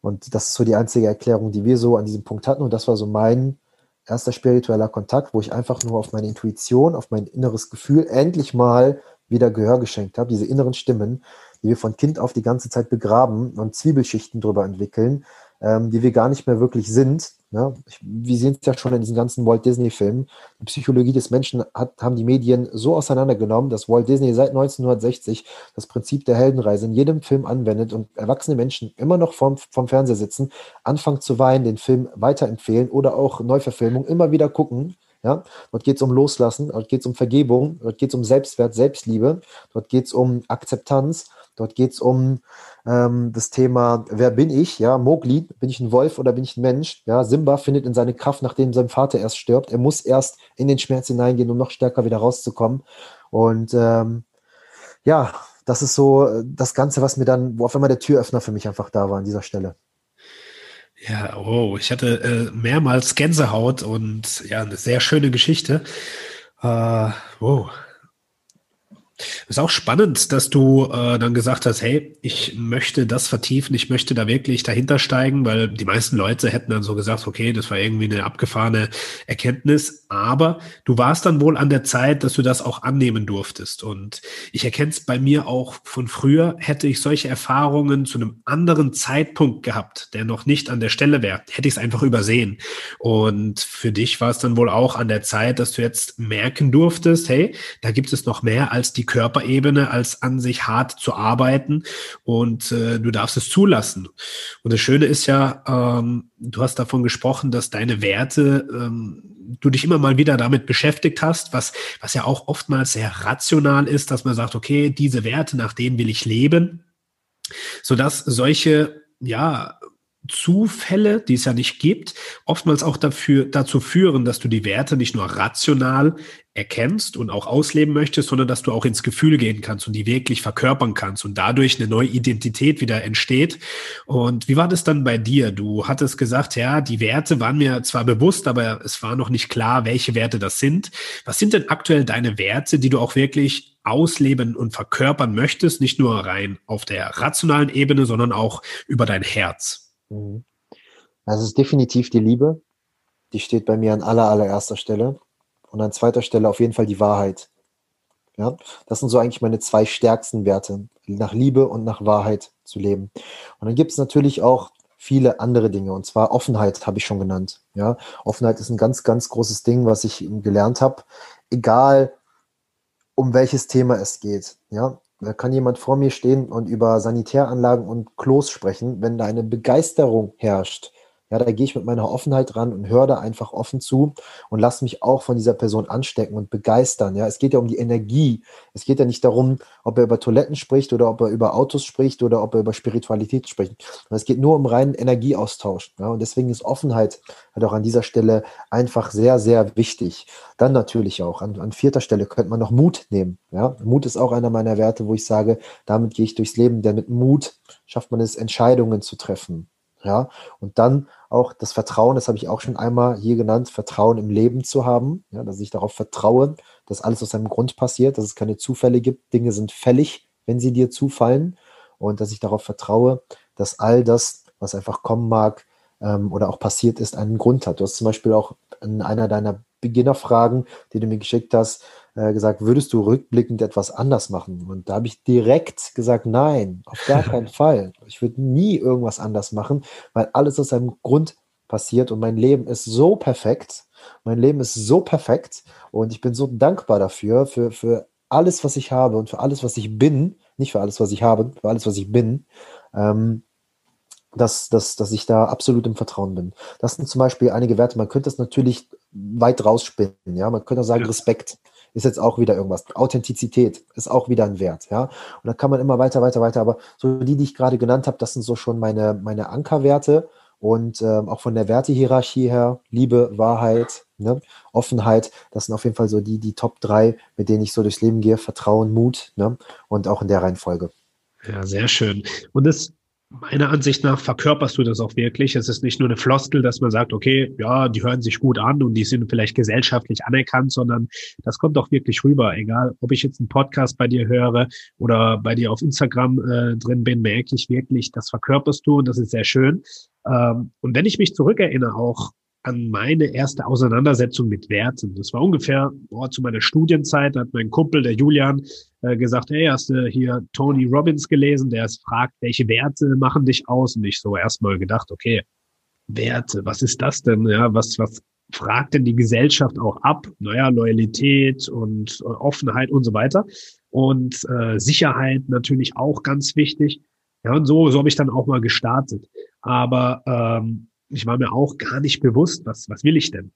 [SPEAKER 2] Und das ist so die einzige Erklärung, die wir so an diesem Punkt hatten. Und das war so mein erster spiritueller Kontakt, wo ich einfach nur auf meine Intuition, auf mein inneres Gefühl endlich mal wieder Gehör geschenkt habe. Diese inneren Stimmen, die wir von Kind auf die ganze Zeit begraben und Zwiebelschichten drüber entwickeln, ähm, die wir gar nicht mehr wirklich sind. Ne? Wir sehen es ja schon in diesen ganzen Walt Disney-Filmen. Die Psychologie des Menschen hat, haben die Medien so auseinandergenommen, dass Walt Disney seit 1960 das Prinzip der Heldenreise in jedem Film anwendet und erwachsene Menschen immer noch vorm, vorm Fernseher sitzen, anfangen zu weinen, den Film weiterempfehlen oder auch Neuverfilmung immer wieder gucken. Ja, dort geht es um Loslassen, dort geht es um Vergebung, dort geht es um Selbstwert, Selbstliebe, dort geht es um Akzeptanz, Dort geht es um ähm, das Thema, wer bin ich? Ja, Mowgli, bin ich ein Wolf oder bin ich ein Mensch? Ja, Simba findet in seine Kraft, nachdem sein Vater erst stirbt. Er muss erst in den Schmerz hineingehen, um noch stärker wieder rauszukommen. Und ähm, ja, das ist so äh, das Ganze, was mir dann, wo auf einmal der Türöffner für mich einfach da war an dieser Stelle.
[SPEAKER 1] Ja, oh, ich hatte äh, mehrmals Gänsehaut und ja, eine sehr schöne Geschichte. Äh, oh, ist auch spannend, dass du äh, dann gesagt hast, hey, ich möchte das vertiefen, ich möchte da wirklich dahinter steigen, weil die meisten Leute hätten dann so gesagt, okay, das war irgendwie eine abgefahrene Erkenntnis, aber du warst dann wohl an der Zeit, dass du das auch annehmen durftest. Und ich erkenne es bei mir auch von früher, hätte ich solche Erfahrungen zu einem anderen Zeitpunkt gehabt, der noch nicht an der Stelle wäre, hätte ich es einfach übersehen. Und für dich war es dann wohl auch an der Zeit, dass du jetzt merken durftest, hey, da gibt es noch mehr als die Körperebene als an sich hart zu arbeiten und äh, du darfst es zulassen. Und das Schöne ist ja, ähm, du hast davon gesprochen, dass deine Werte, ähm, du dich immer mal wieder damit beschäftigt hast, was, was ja auch oftmals sehr rational ist, dass man sagt, okay, diese Werte, nach denen will ich leben, sodass solche, ja, Zufälle, die es ja nicht gibt, oftmals auch dafür, dazu führen, dass du die Werte nicht nur rational erkennst und auch ausleben möchtest, sondern dass du auch ins Gefühl gehen kannst und die wirklich verkörpern kannst und dadurch eine neue Identität wieder entsteht. Und wie war das dann bei dir? Du hattest gesagt, ja, die Werte waren mir zwar bewusst, aber es war noch nicht klar, welche Werte das sind. Was sind denn aktuell deine Werte, die du auch wirklich ausleben und verkörpern möchtest, nicht nur rein auf der rationalen Ebene, sondern auch über dein Herz?
[SPEAKER 2] Mhm. Also es ist definitiv die Liebe. Die steht bei mir an aller, allererster Stelle. Und an zweiter Stelle auf jeden Fall die Wahrheit. Ja, das sind so eigentlich meine zwei stärksten Werte, nach Liebe und nach Wahrheit zu leben. Und dann gibt es natürlich auch viele andere Dinge. Und zwar Offenheit habe ich schon genannt. Ja, Offenheit ist ein ganz, ganz großes Ding, was ich gelernt habe. Egal, um welches Thema es geht. Ja, da kann jemand vor mir stehen und über Sanitäranlagen und Klos sprechen, wenn da eine Begeisterung herrscht. Ja, da gehe ich mit meiner Offenheit ran und höre da einfach offen zu und lasse mich auch von dieser Person anstecken und begeistern. Ja, es geht ja um die Energie. Es geht ja nicht darum, ob er über Toiletten spricht oder ob er über Autos spricht oder ob er über Spiritualität spricht. Es geht nur um reinen Energieaustausch. Ja, und deswegen ist Offenheit halt auch an dieser Stelle einfach sehr, sehr wichtig. Dann natürlich auch an, an vierter Stelle könnte man noch Mut nehmen. Ja, Mut ist auch einer meiner Werte, wo ich sage, damit gehe ich durchs Leben, denn mit Mut schafft man es, Entscheidungen zu treffen. Ja, und dann auch das Vertrauen, das habe ich auch schon einmal hier genannt, Vertrauen im Leben zu haben, ja, dass ich darauf vertraue, dass alles aus einem Grund passiert, dass es keine Zufälle gibt, Dinge sind fällig, wenn sie dir zufallen und dass ich darauf vertraue, dass all das, was einfach kommen mag ähm, oder auch passiert ist, einen Grund hat. Du hast zum Beispiel auch in einer deiner Beginnerfragen, die du mir geschickt hast, äh, gesagt, würdest du rückblickend etwas anders machen? Und da habe ich direkt gesagt, nein, auf gar keinen Fall. Ich würde nie irgendwas anders machen, weil alles aus einem Grund passiert und mein Leben ist so perfekt. Mein Leben ist so perfekt und ich bin so dankbar dafür, für, für alles, was ich habe und für alles, was ich bin, nicht für alles, was ich habe, für alles, was ich bin, ähm, dass, dass, dass ich da absolut im Vertrauen bin. Das sind zum Beispiel einige Werte. Man könnte das natürlich weit rausspinnen. Ja, man könnte auch sagen, ja. Respekt ist jetzt auch wieder irgendwas. Authentizität ist auch wieder ein Wert, ja. Und da kann man immer weiter, weiter, weiter. Aber so die, die ich gerade genannt habe, das sind so schon meine, meine Ankerwerte. Und ähm, auch von der Wertehierarchie her, Liebe, Wahrheit, ne? Offenheit, das sind auf jeden Fall so die, die Top drei, mit denen ich so durchs Leben gehe. Vertrauen, Mut, ne? Und auch in der Reihenfolge.
[SPEAKER 1] Ja, sehr schön. Und das meiner Ansicht nach verkörperst du das auch wirklich. Es ist nicht nur eine Floskel, dass man sagt, okay, ja, die hören sich gut an und die sind vielleicht gesellschaftlich anerkannt, sondern das kommt auch wirklich rüber. Egal, ob ich jetzt einen Podcast bei dir höre oder bei dir auf Instagram äh, drin bin, merke ich wirklich, das verkörperst du und das ist sehr schön. Ähm, und wenn ich mich zurückerinnere, auch an meine erste Auseinandersetzung mit Werten. Das war ungefähr oh, zu meiner Studienzeit, da hat mein Kumpel, der Julian, äh, gesagt, hey, hast du hier Tony Robbins gelesen, der es fragt, welche Werte machen dich aus? Und ich so erstmal gedacht, okay, Werte, was ist das denn? Ja, was, was fragt denn die Gesellschaft auch ab? Naja, Loyalität und äh, Offenheit und so weiter. Und äh, Sicherheit natürlich auch ganz wichtig. Ja, und so, so habe ich dann auch mal gestartet. Aber ähm, ich war mir auch gar nicht bewusst, was, was will ich denn?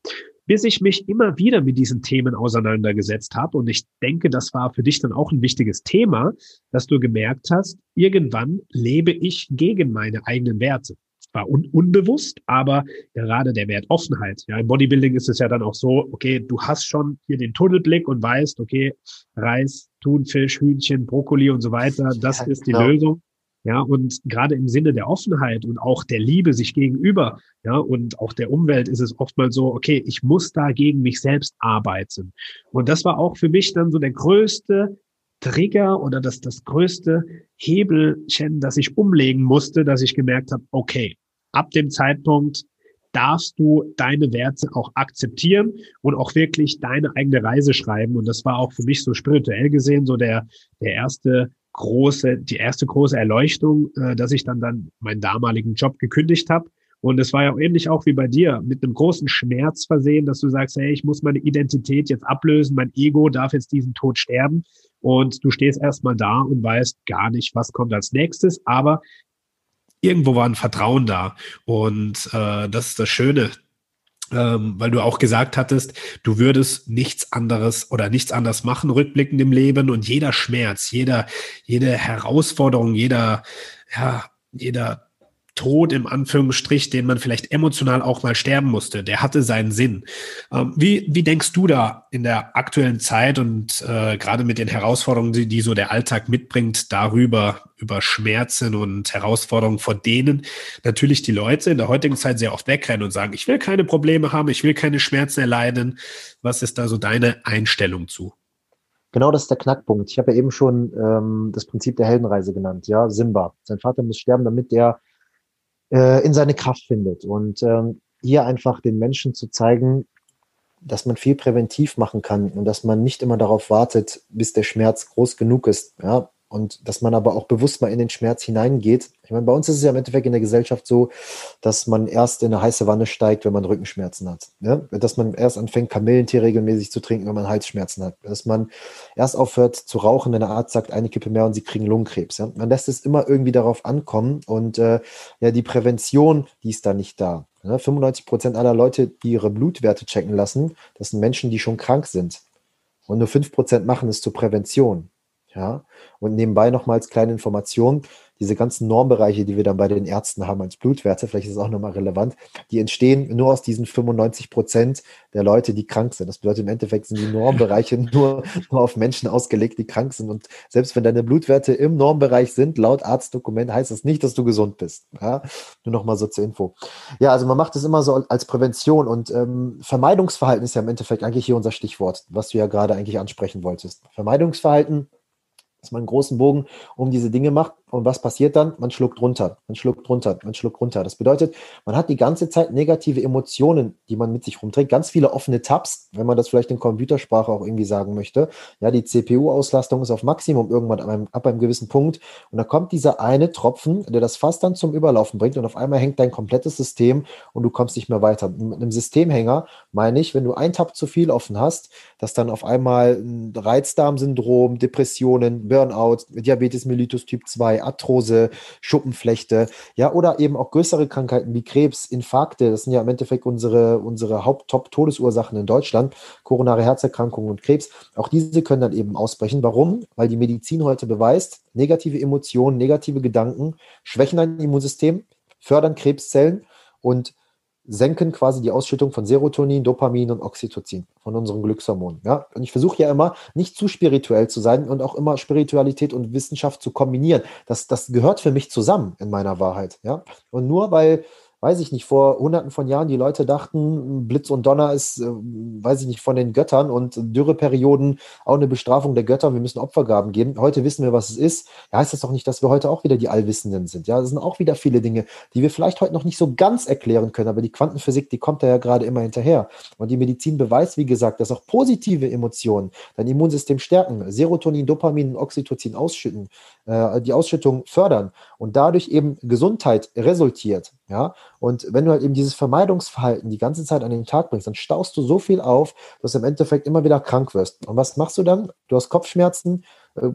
[SPEAKER 1] Bis ich mich immer wieder mit diesen Themen auseinandergesetzt habe. Und ich denke, das war für dich dann auch ein wichtiges Thema, dass du gemerkt hast, irgendwann lebe ich gegen meine eigenen Werte. war un unbewusst, aber gerade der Wert Offenheit. Ja, im Bodybuilding ist es ja dann auch so, okay, du hast schon hier den Tunnelblick und weißt, okay, Reis, Thunfisch, Hühnchen, Brokkoli und so weiter, das ja, ist die genau. Lösung. Ja, und gerade im Sinne der Offenheit und auch der Liebe sich gegenüber, ja, und auch der Umwelt ist es oftmals so, okay, ich muss da gegen mich selbst arbeiten. Und das war auch für mich dann so der größte Trigger oder das, das größte Hebelchen, das ich umlegen musste, dass ich gemerkt habe, okay, ab dem Zeitpunkt darfst du deine Werte auch akzeptieren und auch wirklich deine eigene Reise schreiben. Und das war auch für mich so spirituell gesehen so der, der erste große, die erste große Erleuchtung, äh, dass ich dann dann meinen damaligen Job gekündigt habe. Und es war ja ähnlich auch wie bei dir, mit einem großen Schmerz versehen, dass du sagst, hey, ich muss meine Identität jetzt ablösen, mein Ego darf jetzt diesen Tod sterben. Und du stehst erstmal da und weißt gar nicht, was kommt als nächstes. Aber irgendwo war ein Vertrauen da. Und äh, das ist das Schöne ähm, weil du auch gesagt hattest, du würdest nichts anderes oder nichts anderes machen, rückblickend im Leben. Und jeder Schmerz, jeder, jede Herausforderung, jeder, ja, jeder Tod im Anführungsstrich, den man vielleicht emotional auch mal sterben musste, der hatte seinen Sinn. Ähm, wie, wie denkst du da in der aktuellen Zeit und äh, gerade mit den Herausforderungen, die, die so der Alltag mitbringt, darüber, über Schmerzen und Herausforderungen, vor denen natürlich die Leute in der heutigen Zeit sehr oft wegrennen und sagen, ich will keine Probleme haben, ich will keine Schmerzen erleiden. Was ist da so deine Einstellung zu?
[SPEAKER 2] Genau das ist der Knackpunkt. Ich habe ja eben schon ähm, das Prinzip der Heldenreise genannt. Ja, Simba. Sein Vater muss sterben, damit er äh, in seine Kraft findet. Und ähm, hier einfach den Menschen zu zeigen, dass man viel präventiv machen kann und dass man nicht immer darauf wartet, bis der Schmerz groß genug ist. Ja, und dass man aber auch bewusst mal in den Schmerz hineingeht. Ich meine, bei uns ist es ja im Endeffekt in der Gesellschaft so, dass man erst in eine heiße Wanne steigt, wenn man Rückenschmerzen hat. Ja? Dass man erst anfängt, Kamillentee regelmäßig zu trinken, wenn man Halsschmerzen hat. Dass man erst aufhört zu rauchen, wenn der Arzt sagt, eine Kippe mehr und sie kriegen Lungenkrebs. Ja? Man lässt es immer irgendwie darauf ankommen und äh, ja, die Prävention, die ist da nicht da. Ja? 95 Prozent aller Leute, die ihre Blutwerte checken lassen, das sind Menschen, die schon krank sind. Und nur 5 Prozent machen es zur Prävention. Ja, und nebenbei nochmal als kleine Information, diese ganzen Normbereiche, die wir dann bei den Ärzten haben als Blutwerte, vielleicht ist es auch nochmal relevant, die entstehen nur aus diesen 95 Prozent der Leute, die krank sind. Das bedeutet im Endeffekt sind die Normbereiche nur, nur auf Menschen ausgelegt, die krank sind. Und selbst wenn deine Blutwerte im Normbereich sind, laut Arztdokument, heißt das nicht, dass du gesund bist. Ja? Nur nochmal so zur Info. Ja, also man macht es immer so als Prävention und ähm, Vermeidungsverhalten ist ja im Endeffekt eigentlich hier unser Stichwort, was du ja gerade eigentlich ansprechen wolltest. Vermeidungsverhalten dass man einen großen Bogen um diese Dinge macht. Und was passiert dann? Man schluckt runter, man schluckt runter, man schluckt runter. Das bedeutet, man hat die ganze Zeit negative Emotionen, die man mit sich rumträgt. Ganz viele offene Tabs, wenn man das vielleicht in Computersprache auch irgendwie sagen möchte. Ja, die CPU-Auslastung ist auf Maximum irgendwann ab einem, ab einem gewissen Punkt. Und da kommt dieser eine Tropfen, der das Fass dann zum Überlaufen bringt. Und auf einmal hängt dein komplettes System und du kommst nicht mehr weiter. Mit einem Systemhänger meine ich, wenn du ein Tab zu viel offen hast, dass dann auf einmal ein Reizdarmsyndrom, Depressionen, Burnout, Diabetes mellitus Typ 2, Arthrose, Schuppenflechte, ja, oder eben auch größere Krankheiten wie Krebs, Infarkte, das sind ja im Endeffekt unsere, unsere Haupt-Top-Todesursachen in Deutschland, koronare Herzerkrankungen und Krebs. Auch diese können dann eben ausbrechen. Warum? Weil die Medizin heute beweist, negative Emotionen, negative Gedanken schwächen dein Immunsystem, fördern Krebszellen und senken quasi die Ausschüttung von Serotonin, Dopamin und Oxytocin, von unseren Glückshormonen. Ja? Und ich versuche ja immer, nicht zu spirituell zu sein und auch immer Spiritualität und Wissenschaft zu kombinieren. Das, das gehört für mich zusammen in meiner Wahrheit. Ja? Und nur weil weiß ich nicht, vor hunderten von Jahren die Leute dachten, Blitz und Donner ist, äh, weiß ich nicht, von den Göttern und Dürreperioden auch eine Bestrafung der Götter. Wir müssen Opfergaben geben. Heute wissen wir, was es ist. Ja, heißt das doch nicht, dass wir heute auch wieder die Allwissenden sind. Ja, das sind auch wieder viele Dinge, die wir vielleicht heute noch nicht so ganz erklären können. Aber die Quantenphysik, die kommt da ja gerade immer hinterher. Und die Medizin beweist, wie gesagt, dass auch positive Emotionen dein Immunsystem stärken, Serotonin, Dopamin und Oxytocin ausschütten, äh, die Ausschüttung fördern und dadurch eben Gesundheit resultiert. Ja, und wenn du halt eben dieses Vermeidungsverhalten die ganze Zeit an den Tag bringst, dann staust du so viel auf, dass du im Endeffekt immer wieder krank wirst. Und was machst du dann? Du hast Kopfschmerzen, äh,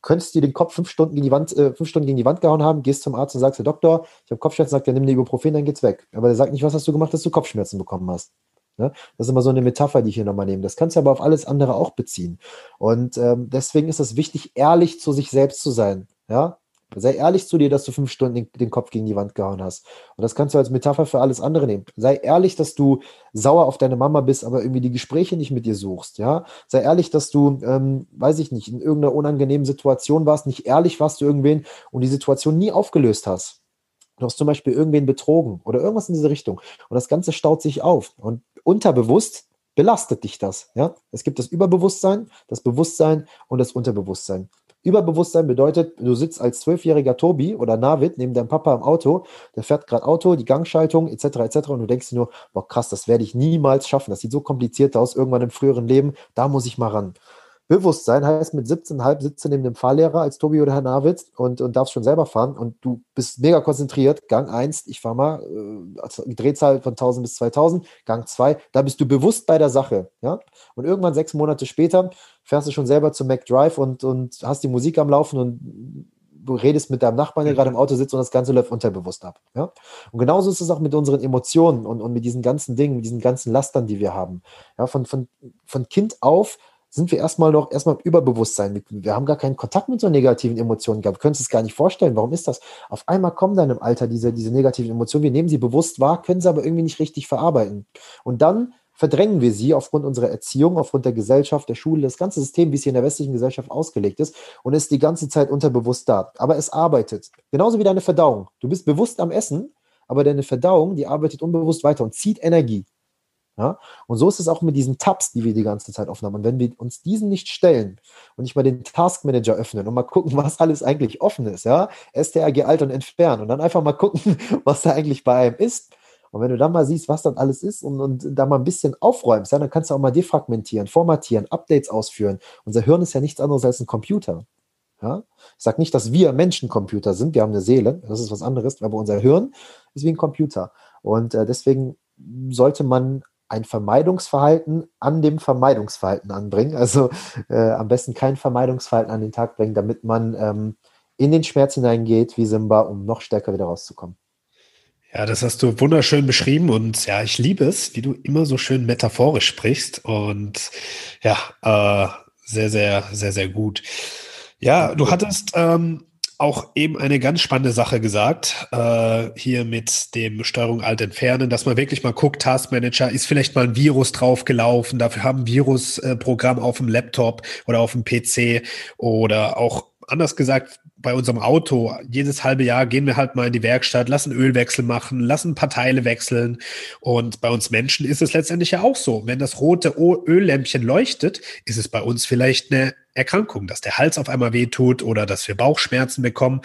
[SPEAKER 2] könntest dir den Kopf fünf Stunden gegen die Wand, äh, fünf Stunden gegen die Wand gehauen haben, gehst zum Arzt und sagst, der Doktor, ich habe Kopfschmerzen, sagt er, nimm dir Ibuprofen, dann geht's weg. Aber der sagt nicht, was hast du gemacht, dass du Kopfschmerzen bekommen hast. Ne? Das ist immer so eine Metapher, die ich hier nochmal nehme. Das kannst du aber auf alles andere auch beziehen. Und ähm, deswegen ist es wichtig, ehrlich zu sich selbst zu sein. Ja, Sei ehrlich zu dir, dass du fünf Stunden den, den, Kopf gegen die Wand gehauen hast. Und das kannst du als Metapher für alles andere nehmen. Sei ehrlich, dass du sauer auf deine Mama bist, aber irgendwie die Gespräche nicht mit ihr suchst. Ja, sei ehrlich, dass du, ähm, weiß ich nicht, in irgendeiner unangenehmen Situation warst, nicht ehrlich warst zu irgendwen und die Situation nie aufgelöst hast. Du hast zum Beispiel irgendwen betrogen oder irgendwas in diese Richtung. Und das Ganze staut sich auf. Und unterbewusst belastet dich das. Ja? Es gibt das Überbewusstsein, das Bewusstsein und das Unterbewusstsein. Überbewusstsein bedeutet, du sitzt als zwölfjähriger Tobi oder Navid neben deinem Papa im Auto, der fährt gerade Auto, die Gangschaltung etc. etc. und du denkst dir nur, boah krass, das werde ich niemals schaffen, das sieht so kompliziert aus, irgendwann im früheren Leben, da muss ich mal ran. Bewusstsein heißt mit 17,5 sitzt du neben dem Fahrlehrer als Tobi oder Herr Nawitz und, und darfst schon selber fahren und du bist mega konzentriert. Gang 1, ich fahre mal, äh, also Drehzahl von 1000 bis 2000. Gang 2, da bist du bewusst bei der Sache. Ja? Und irgendwann sechs Monate später fährst du schon selber zum McDrive und, und hast die Musik am Laufen und du redest mit deinem Nachbarn, der gerade im Auto sitzt und das Ganze läuft unterbewusst ab. Ja? Und genauso ist es auch mit unseren Emotionen und, und mit diesen ganzen Dingen, mit diesen ganzen Lastern, die wir haben. Ja, von, von, von Kind auf sind wir erstmal noch erstmal im Überbewusstsein. Wir haben gar keinen Kontakt mit so negativen Emotionen gehabt. Wir können es gar nicht vorstellen. Warum ist das? Auf einmal kommen dann im Alter diese, diese negativen Emotionen. Wir nehmen sie bewusst wahr, können sie aber irgendwie nicht richtig verarbeiten. Und dann verdrängen wir sie aufgrund unserer Erziehung, aufgrund der Gesellschaft, der Schule, das ganze System, wie es hier in der westlichen Gesellschaft ausgelegt ist und ist die ganze Zeit unterbewusst da. Aber es arbeitet. Genauso wie deine Verdauung. Du bist bewusst am Essen, aber deine Verdauung, die arbeitet unbewusst weiter und zieht Energie. Ja? Und so ist es auch mit diesen Tabs, die wir die ganze Zeit offen haben. Und wenn wir uns diesen nicht stellen und nicht mal den Task Manager öffnen und mal gucken, was alles eigentlich offen ist, ja, STRG alt und entfernen und dann einfach mal gucken, was da eigentlich bei einem ist. Und wenn du dann mal siehst, was dann alles ist und, und da mal ein bisschen aufräumst, ja, dann kannst du auch mal defragmentieren, formatieren, Updates ausführen. Unser Hirn ist ja nichts anderes als ein Computer. Ja? Ich sage nicht, dass wir Menschen Computer sind, wir haben eine Seele, das ist was anderes, aber unser Hirn ist wie ein Computer. Und äh, deswegen sollte man ein Vermeidungsverhalten an dem Vermeidungsverhalten anbringen. Also äh, am besten kein Vermeidungsverhalten an den Tag bringen, damit man ähm, in den Schmerz hineingeht wie Simba, um noch stärker wieder rauszukommen.
[SPEAKER 1] Ja, das hast du wunderschön beschrieben und ja, ich liebe es, wie du immer so schön metaphorisch sprichst und ja, äh, sehr, sehr, sehr, sehr gut. Ja, du hattest ähm, auch eben eine ganz spannende Sache gesagt, äh, hier mit dem Steuerung Alt entfernen, dass man wirklich mal guckt, Taskmanager, ist vielleicht mal ein Virus draufgelaufen, dafür haben Virusprogramm auf dem Laptop oder auf dem PC oder auch anders gesagt, bei unserem Auto, jedes halbe Jahr gehen wir halt mal in die Werkstatt, lassen Ölwechsel machen, lassen ein paar Teile wechseln. Und bei uns Menschen ist es letztendlich ja auch so. Wenn das rote Öllämpchen leuchtet, ist es bei uns vielleicht eine Erkrankung, dass der Hals auf einmal wehtut oder dass wir Bauchschmerzen bekommen.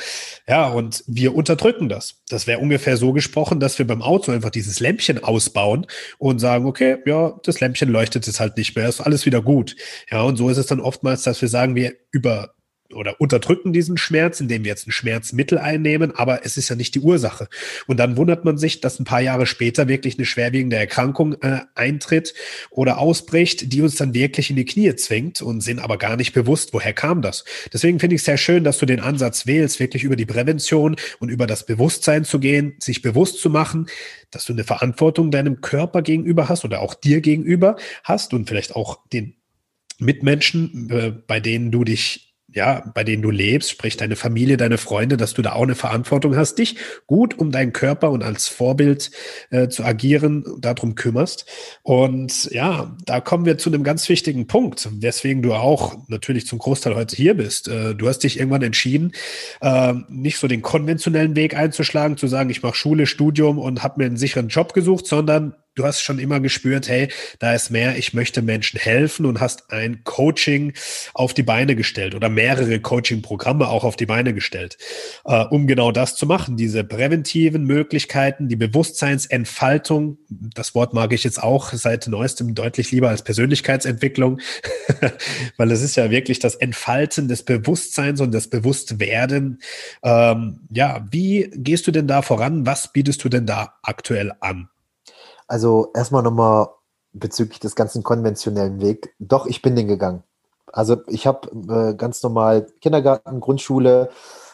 [SPEAKER 1] Ja, und wir unterdrücken das. Das wäre ungefähr so gesprochen, dass wir beim Auto einfach dieses Lämpchen ausbauen und sagen, okay, ja, das Lämpchen leuchtet jetzt halt nicht mehr, ist alles wieder gut. Ja, und so ist es dann oftmals, dass wir sagen, wir über oder unterdrücken diesen Schmerz, indem wir jetzt ein Schmerzmittel einnehmen, aber es ist ja nicht die Ursache. Und dann wundert man sich, dass ein paar Jahre später wirklich eine schwerwiegende Erkrankung äh, eintritt oder ausbricht, die uns dann wirklich in die Knie zwingt und sind aber gar nicht bewusst, woher kam das. Deswegen finde ich es sehr schön, dass du den Ansatz wählst, wirklich über die Prävention und über das Bewusstsein zu gehen, sich bewusst zu machen, dass du eine Verantwortung deinem Körper gegenüber hast oder auch dir gegenüber hast und vielleicht auch den Mitmenschen, äh, bei denen du dich ja, bei denen du lebst, sprich deine Familie, deine Freunde, dass du da auch eine Verantwortung hast, dich gut um deinen Körper und als Vorbild äh, zu agieren, darum kümmerst. Und ja, da kommen wir zu einem ganz wichtigen Punkt, weswegen du auch natürlich zum Großteil heute hier bist. Äh, du hast dich irgendwann entschieden, äh, nicht so den konventionellen Weg einzuschlagen, zu sagen, ich mache Schule, Studium und habe mir einen sicheren Job gesucht, sondern du hast schon immer gespürt, hey, da ist mehr, ich möchte Menschen helfen und hast ein Coaching auf die Beine gestellt oder mehrere Coaching-Programme auch auf die Beine gestellt, äh, um genau das zu machen, diese präventiven Möglichkeiten, die Bewusstseinsentfaltung, das Wort mag ich jetzt auch seit neuestem deutlich lieber als Persönlichkeitsentwicklung, weil es ist ja wirklich das Entfalten des Bewusstseins und das Bewusstwerden. Ähm, ja, wie gehst du denn da voran? Was bietest du denn da aktuell an?
[SPEAKER 2] Also erstmal nochmal bezüglich des ganzen konventionellen Weg. Doch, ich bin den gegangen. Also ich habe äh, ganz normal Kindergarten, Grundschule,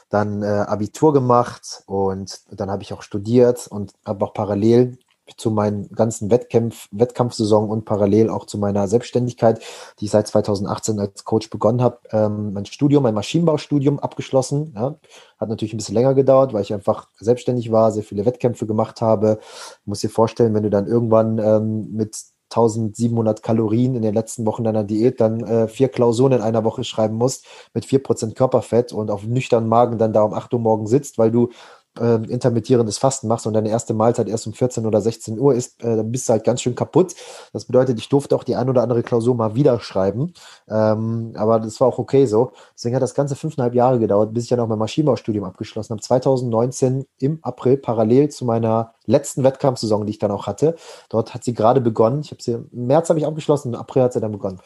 [SPEAKER 2] dann äh, Abitur gemacht und dann habe ich auch studiert und habe auch parallel zu meinen ganzen Wettkämpf, Wettkampfsaison und parallel auch zu meiner Selbstständigkeit, die ich seit 2018 als Coach begonnen habe, ähm, mein Studium, mein Maschinenbaustudium abgeschlossen. Ja. Hat natürlich ein bisschen länger gedauert, weil ich einfach selbstständig war, sehr viele Wettkämpfe gemacht habe. Ich muss dir vorstellen, wenn du dann irgendwann ähm, mit 1700 Kalorien in den letzten Wochen deiner Diät dann äh, vier Klausuren in einer Woche schreiben musst mit 4% Körperfett und auf nüchternen Magen dann da um 8 Uhr morgen sitzt, weil du äh, intermittierendes Fasten machst und deine erste Mahlzeit erst um 14 oder 16 Uhr ist, äh, dann bist du halt ganz schön kaputt. Das bedeutet, ich durfte auch die ein oder andere Klausur mal wieder schreiben. Ähm, aber das war auch okay so. Deswegen hat das Ganze fünfeinhalb Jahre gedauert, bis ich dann auch mein Maschinenbaustudium abgeschlossen habe. 2019 im April, parallel zu meiner letzten Wettkampfsaison, die ich dann auch hatte. Dort hat sie gerade begonnen. Ich habe sie im März habe ich abgeschlossen, im April hat sie dann begonnen.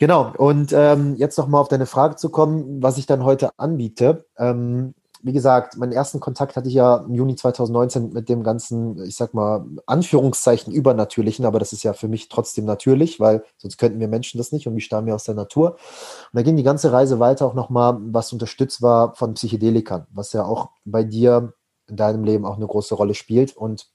[SPEAKER 2] Genau, und ähm, jetzt nochmal auf deine Frage zu kommen, was ich dann heute anbiete. Ähm, wie gesagt, meinen ersten Kontakt hatte ich ja im Juni 2019 mit dem ganzen, ich sag mal, Anführungszeichen übernatürlichen, aber das ist ja für mich trotzdem natürlich, weil sonst könnten wir Menschen das nicht und wir stammen ja aus der Natur. Und da ging die ganze Reise weiter auch nochmal, was unterstützt war von Psychedelikern, was ja auch bei dir in deinem Leben auch eine große Rolle spielt. Und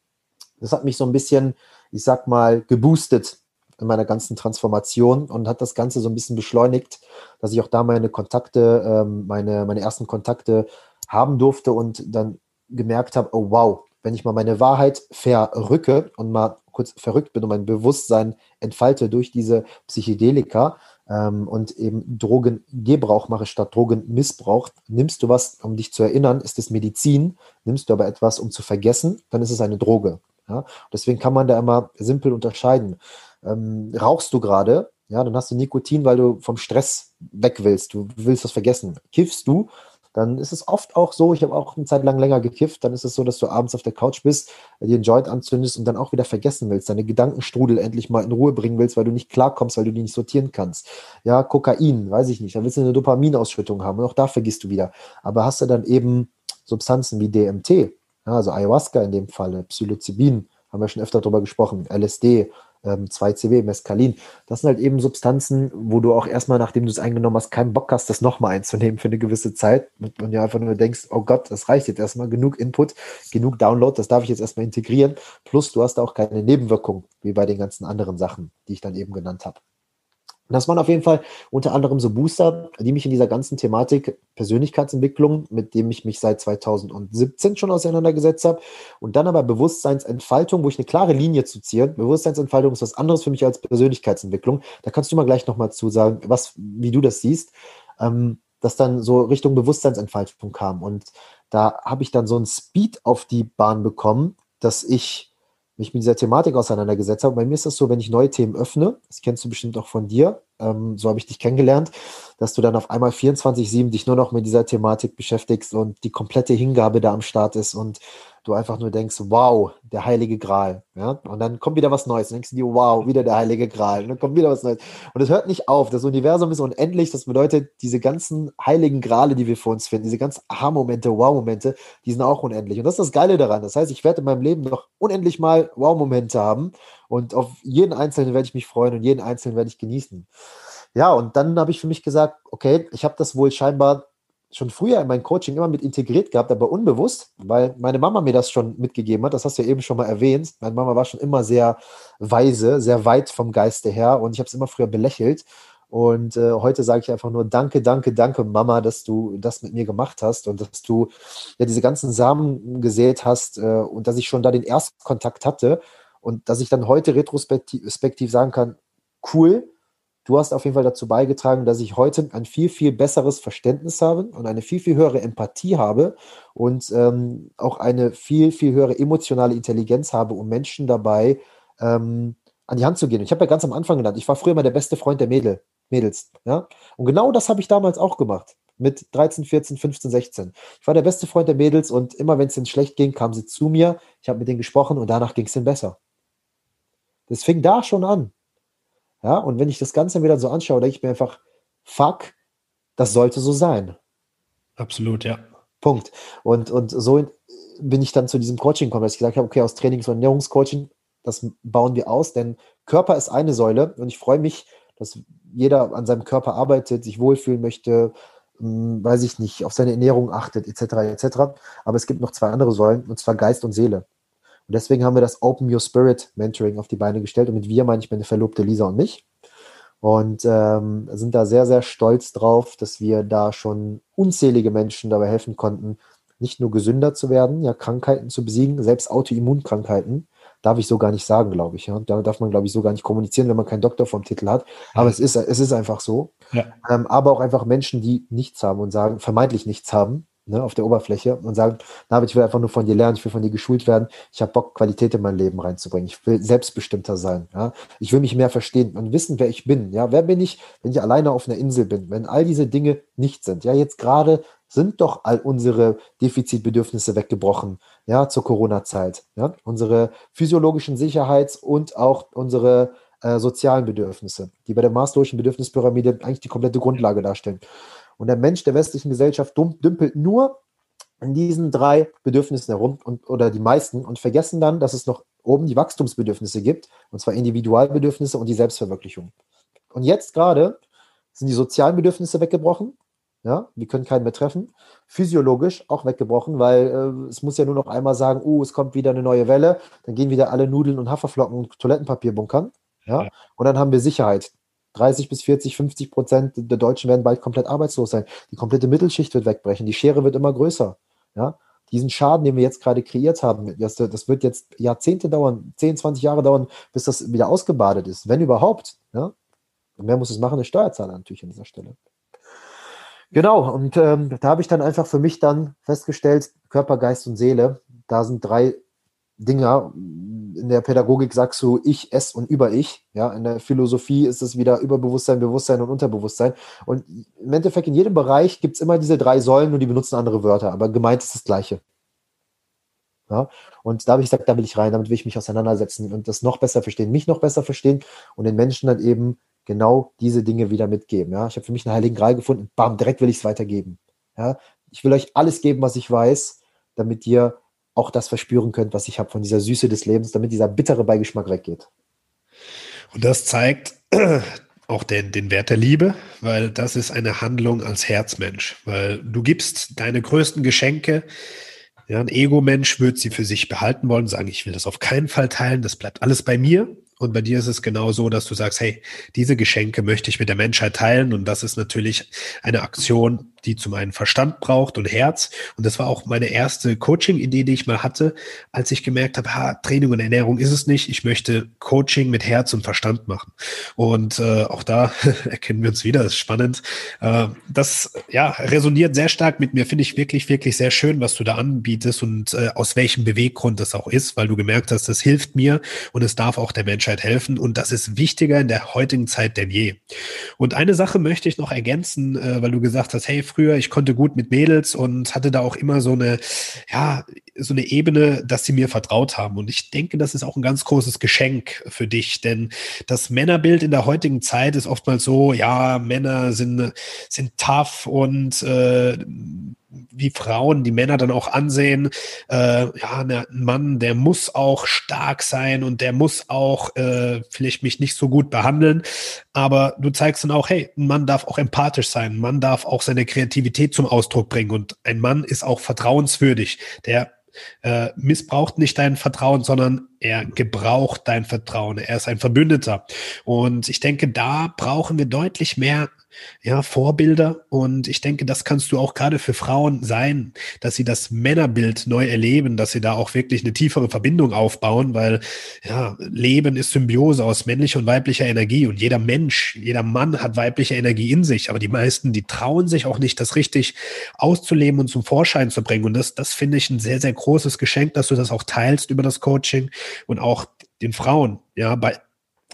[SPEAKER 2] das hat mich so ein bisschen, ich sag mal, geboostet in meiner ganzen Transformation und hat das Ganze so ein bisschen beschleunigt, dass ich auch da meine Kontakte, ähm, meine, meine ersten Kontakte haben durfte und dann gemerkt habe, oh wow, wenn ich mal meine Wahrheit verrücke und mal kurz verrückt bin und mein Bewusstsein entfalte durch diese Psychedelika ähm, und eben Drogengebrauch mache statt Drogenmissbrauch, nimmst du was, um dich zu erinnern, ist es Medizin, nimmst du aber etwas, um zu vergessen, dann ist es eine Droge. Ja? Deswegen kann man da immer simpel unterscheiden. Ähm, rauchst du gerade, ja, dann hast du Nikotin, weil du vom Stress weg willst, du willst das vergessen. Kiffst du, dann ist es oft auch so, ich habe auch eine Zeit lang länger gekifft, dann ist es so, dass du abends auf der Couch bist, dir einen Joint anzündest und dann auch wieder vergessen willst, deine Gedankenstrudel endlich mal in Ruhe bringen willst, weil du nicht klarkommst, weil du die nicht sortieren kannst. Ja, Kokain, weiß ich nicht, da willst du eine Dopaminausschüttung haben und auch da vergisst du wieder. Aber hast du dann eben Substanzen wie DMT, also Ayahuasca in dem Fall, Psilocybin, haben wir schon öfter darüber gesprochen, LSD, ähm, 2CB, Mescalin. Das sind halt eben Substanzen, wo du auch erstmal, nachdem du es eingenommen hast, keinen Bock hast, das nochmal einzunehmen für eine gewisse Zeit. Und ja einfach nur denkst, oh Gott, das reicht jetzt erstmal, genug Input, genug Download, das darf ich jetzt erstmal integrieren. Plus du hast auch keine Nebenwirkungen, wie bei den ganzen anderen Sachen, die ich dann eben genannt habe. Das waren auf jeden Fall unter anderem so Booster, die mich in dieser ganzen Thematik Persönlichkeitsentwicklung, mit dem ich mich seit 2017 schon auseinandergesetzt habe, und dann aber Bewusstseinsentfaltung, wo ich eine klare Linie zu ziehen. Bewusstseinsentfaltung ist was anderes für mich als Persönlichkeitsentwicklung. Da kannst du mal gleich nochmal zu sagen, was, wie du das siehst, ähm, dass dann so Richtung Bewusstseinsentfaltung kam. Und da habe ich dann so einen Speed auf die Bahn bekommen, dass ich mich mit dieser Thematik auseinandergesetzt habe. Bei mir ist das so, wenn ich neue Themen öffne, das kennst du bestimmt auch von dir, ähm, so habe ich dich kennengelernt, dass du dann auf einmal 24-7 dich nur noch mit dieser Thematik beschäftigst und die komplette Hingabe da am Start ist und du einfach nur denkst, wow, der heilige Gral. Ja? Und dann kommt wieder was Neues. Dann denkst du dir, wow, wieder der heilige Gral. Und dann kommt wieder was Neues. Und es hört nicht auf. Das Universum ist unendlich. Das bedeutet, diese ganzen heiligen Grale, die wir vor uns finden, diese ganzen Aha-Momente, Wow-Momente, die sind auch unendlich. Und das ist das Geile daran. Das heißt, ich werde in meinem Leben noch unendlich mal Wow-Momente haben. Und auf jeden einzelnen werde ich mich freuen und jeden einzelnen werde ich genießen. Ja, und dann habe ich für mich gesagt, okay, ich habe das wohl scheinbar schon früher in mein Coaching immer mit integriert gehabt, aber unbewusst, weil meine Mama mir das schon mitgegeben hat. Das hast du ja eben schon mal erwähnt. Meine Mama war schon immer sehr weise, sehr weit vom Geiste her und ich habe es immer früher belächelt. Und äh, heute sage ich einfach nur Danke, danke, danke, Mama, dass du das mit mir gemacht hast und dass du ja diese ganzen Samen gesät hast äh, und dass ich schon da den Erstkontakt hatte und dass ich dann heute retrospektiv sagen kann, cool, Du hast auf jeden Fall dazu beigetragen, dass ich heute ein viel, viel besseres Verständnis habe und eine viel, viel höhere Empathie habe und ähm, auch eine viel, viel höhere emotionale Intelligenz habe, um Menschen dabei ähm, an die Hand zu gehen. Ich habe ja ganz am Anfang genannt, ich war früher mal der beste Freund der Mädel, Mädels. Ja? Und genau das habe ich damals auch gemacht. Mit 13, 14, 15, 16. Ich war der beste Freund der Mädels und immer wenn es ihnen schlecht ging, kamen sie zu mir. Ich habe mit denen gesprochen und danach ging es ihnen besser. Das fing da schon an. Ja, und wenn ich das Ganze wieder so anschaue, denke ich mir einfach, fuck, das sollte so sein.
[SPEAKER 1] Absolut, ja.
[SPEAKER 2] Punkt. Und, und so bin ich dann zu diesem Coaching gekommen, dass ich gesagt habe, okay, aus Trainings- und Ernährungscoaching, das bauen wir aus, denn Körper ist eine Säule und ich freue mich, dass jeder an seinem Körper arbeitet, sich wohlfühlen möchte, hm, weiß ich nicht, auf seine Ernährung achtet, etc., etc. Aber es gibt noch zwei andere Säulen, und zwar Geist und Seele. Und deswegen haben wir das Open Your Spirit Mentoring auf die Beine gestellt. Und mit wir meine ich meine Verlobte Lisa und mich. Und ähm, sind da sehr, sehr stolz drauf, dass wir da schon unzählige Menschen dabei helfen konnten, nicht nur gesünder zu werden, ja, Krankheiten zu besiegen, selbst Autoimmunkrankheiten, darf ich so gar nicht sagen, glaube ich. Ja. Da darf man, glaube ich, so gar nicht kommunizieren, wenn man keinen Doktor vom Titel hat. Aber ja. es, ist, es ist einfach so. Ja. Ähm, aber auch einfach Menschen, die nichts haben und sagen, vermeintlich nichts haben, ne, auf der Oberfläche und sagen, David, ich will einfach nur von dir lernen, ich will von dir geschult werden, ich habe Bock, Qualität in mein Leben reinzubringen, ich will selbstbestimmter sein, ja, ich will mich mehr verstehen und wissen, wer ich bin, ja, wer bin ich, wenn ich alleine auf einer Insel bin, wenn all diese Dinge nicht sind, ja, jetzt gerade sind doch all unsere Defizitbedürfnisse weggebrochen, ja, zur Corona-Zeit, ja, unsere physiologischen Sicherheits- und auch unsere äh, sozialen Bedürfnisse, die bei der maßlosen Bedürfnispyramide eigentlich die komplette Grundlage darstellen. Und der Mensch der westlichen Gesellschaft dümpelt nur in diesen drei Bedürfnissen herum und, oder die meisten und vergessen dann, dass es noch oben die Wachstumsbedürfnisse gibt, und zwar Individualbedürfnisse und die Selbstverwirklichung. Und jetzt gerade sind die sozialen Bedürfnisse weggebrochen. Ja, wir können keinen mehr treffen. Physiologisch auch weggebrochen, weil äh, es muss ja nur noch einmal sagen, uh, es kommt wieder eine neue Welle, dann gehen wieder alle Nudeln und Haferflocken und Toilettenpapier bunkern. Ja? Und dann haben wir Sicherheit. 30 bis 40, 50 Prozent der Deutschen werden bald komplett arbeitslos sein. Die komplette Mittelschicht wird wegbrechen. Die Schere wird immer größer. Ja? Diesen Schaden, den wir jetzt gerade kreiert haben, das, das wird jetzt Jahrzehnte dauern, 10, 20 Jahre dauern, bis das wieder ausgebadet ist, wenn überhaupt. Ja? Und wer muss es machen? Der Steuerzahler natürlich an dieser Stelle. Genau, und ähm, da habe ich dann einfach für mich dann festgestellt, Körper, Geist und Seele, da sind drei Dinger. In der Pädagogik sagst du ich, es und über ich. Ja, in der Philosophie ist es wieder Überbewusstsein, Bewusstsein und Unterbewusstsein. Und im Endeffekt in jedem Bereich gibt es immer diese drei Säulen, nur die benutzen andere Wörter, aber gemeint ist das Gleiche. Ja, und da habe ich gesagt, da will ich rein, damit will ich mich auseinandersetzen und das noch besser verstehen, mich noch besser verstehen und den Menschen dann eben genau diese Dinge wieder mitgeben. Ja, ich habe für mich einen heiligen Gral gefunden, bam, direkt will ich es weitergeben. Ja, ich will euch alles geben, was ich weiß, damit ihr auch das verspüren könnt, was ich habe von dieser Süße des Lebens, damit dieser bittere Beigeschmack weggeht.
[SPEAKER 1] Und das zeigt auch den, den Wert der Liebe, weil das ist eine Handlung als Herzmensch, weil du gibst deine größten Geschenke. Ja, ein Ego-Mensch wird sie für sich behalten wollen, sagen, ich will das auf keinen Fall teilen, das bleibt alles bei mir. Und bei dir ist es genau so, dass du sagst, hey, diese Geschenke möchte ich mit der Menschheit teilen. Und das ist natürlich eine Aktion, die zum einen Verstand braucht und Herz. Und das war auch meine erste Coaching-Idee, die ich mal hatte, als ich gemerkt habe, ha, Training und Ernährung ist es nicht. Ich möchte Coaching mit Herz und Verstand machen. Und äh, auch da erkennen wir uns wieder, das ist spannend. Äh, das ja resoniert sehr stark mit mir, finde ich wirklich, wirklich sehr schön, was du da anbietest und äh, aus welchem Beweggrund das auch ist, weil du gemerkt hast, das hilft mir und es darf auch der Menschheit helfen. Und das ist wichtiger in der heutigen Zeit denn je. Und eine Sache möchte ich noch ergänzen, äh, weil du gesagt hast, hey, früher, ich konnte gut mit Mädels und hatte da auch immer so eine, ja, so eine Ebene, dass sie mir vertraut haben. Und ich denke, das ist auch ein ganz großes Geschenk für dich, denn das Männerbild in der heutigen Zeit ist oftmals so, ja, Männer sind, sind tough und äh, wie Frauen die Männer dann auch ansehen, äh, ja, ein Mann, der muss auch stark sein und der muss auch äh, vielleicht mich nicht so gut behandeln, aber du zeigst dann auch, hey, ein Mann darf auch empathisch sein, ein Mann darf auch seine Kreativität zum Ausdruck bringen. Und ein Mann ist auch vertrauenswürdig, der äh, missbraucht nicht dein Vertrauen, sondern er gebraucht dein Vertrauen. Er ist ein Verbündeter. Und ich denke, da brauchen wir deutlich mehr ja, Vorbilder. Und ich denke, das kannst du auch gerade für Frauen sein, dass sie das Männerbild neu erleben, dass sie da auch wirklich eine tiefere Verbindung aufbauen, weil ja, Leben ist Symbiose aus männlicher und weiblicher Energie und jeder Mensch, jeder Mann hat weibliche Energie in sich, aber die meisten, die trauen sich auch nicht, das richtig auszuleben und zum Vorschein zu bringen. Und das, das finde ich ein sehr, sehr großes Geschenk, dass du das auch teilst über das Coaching und auch den Frauen, ja, bei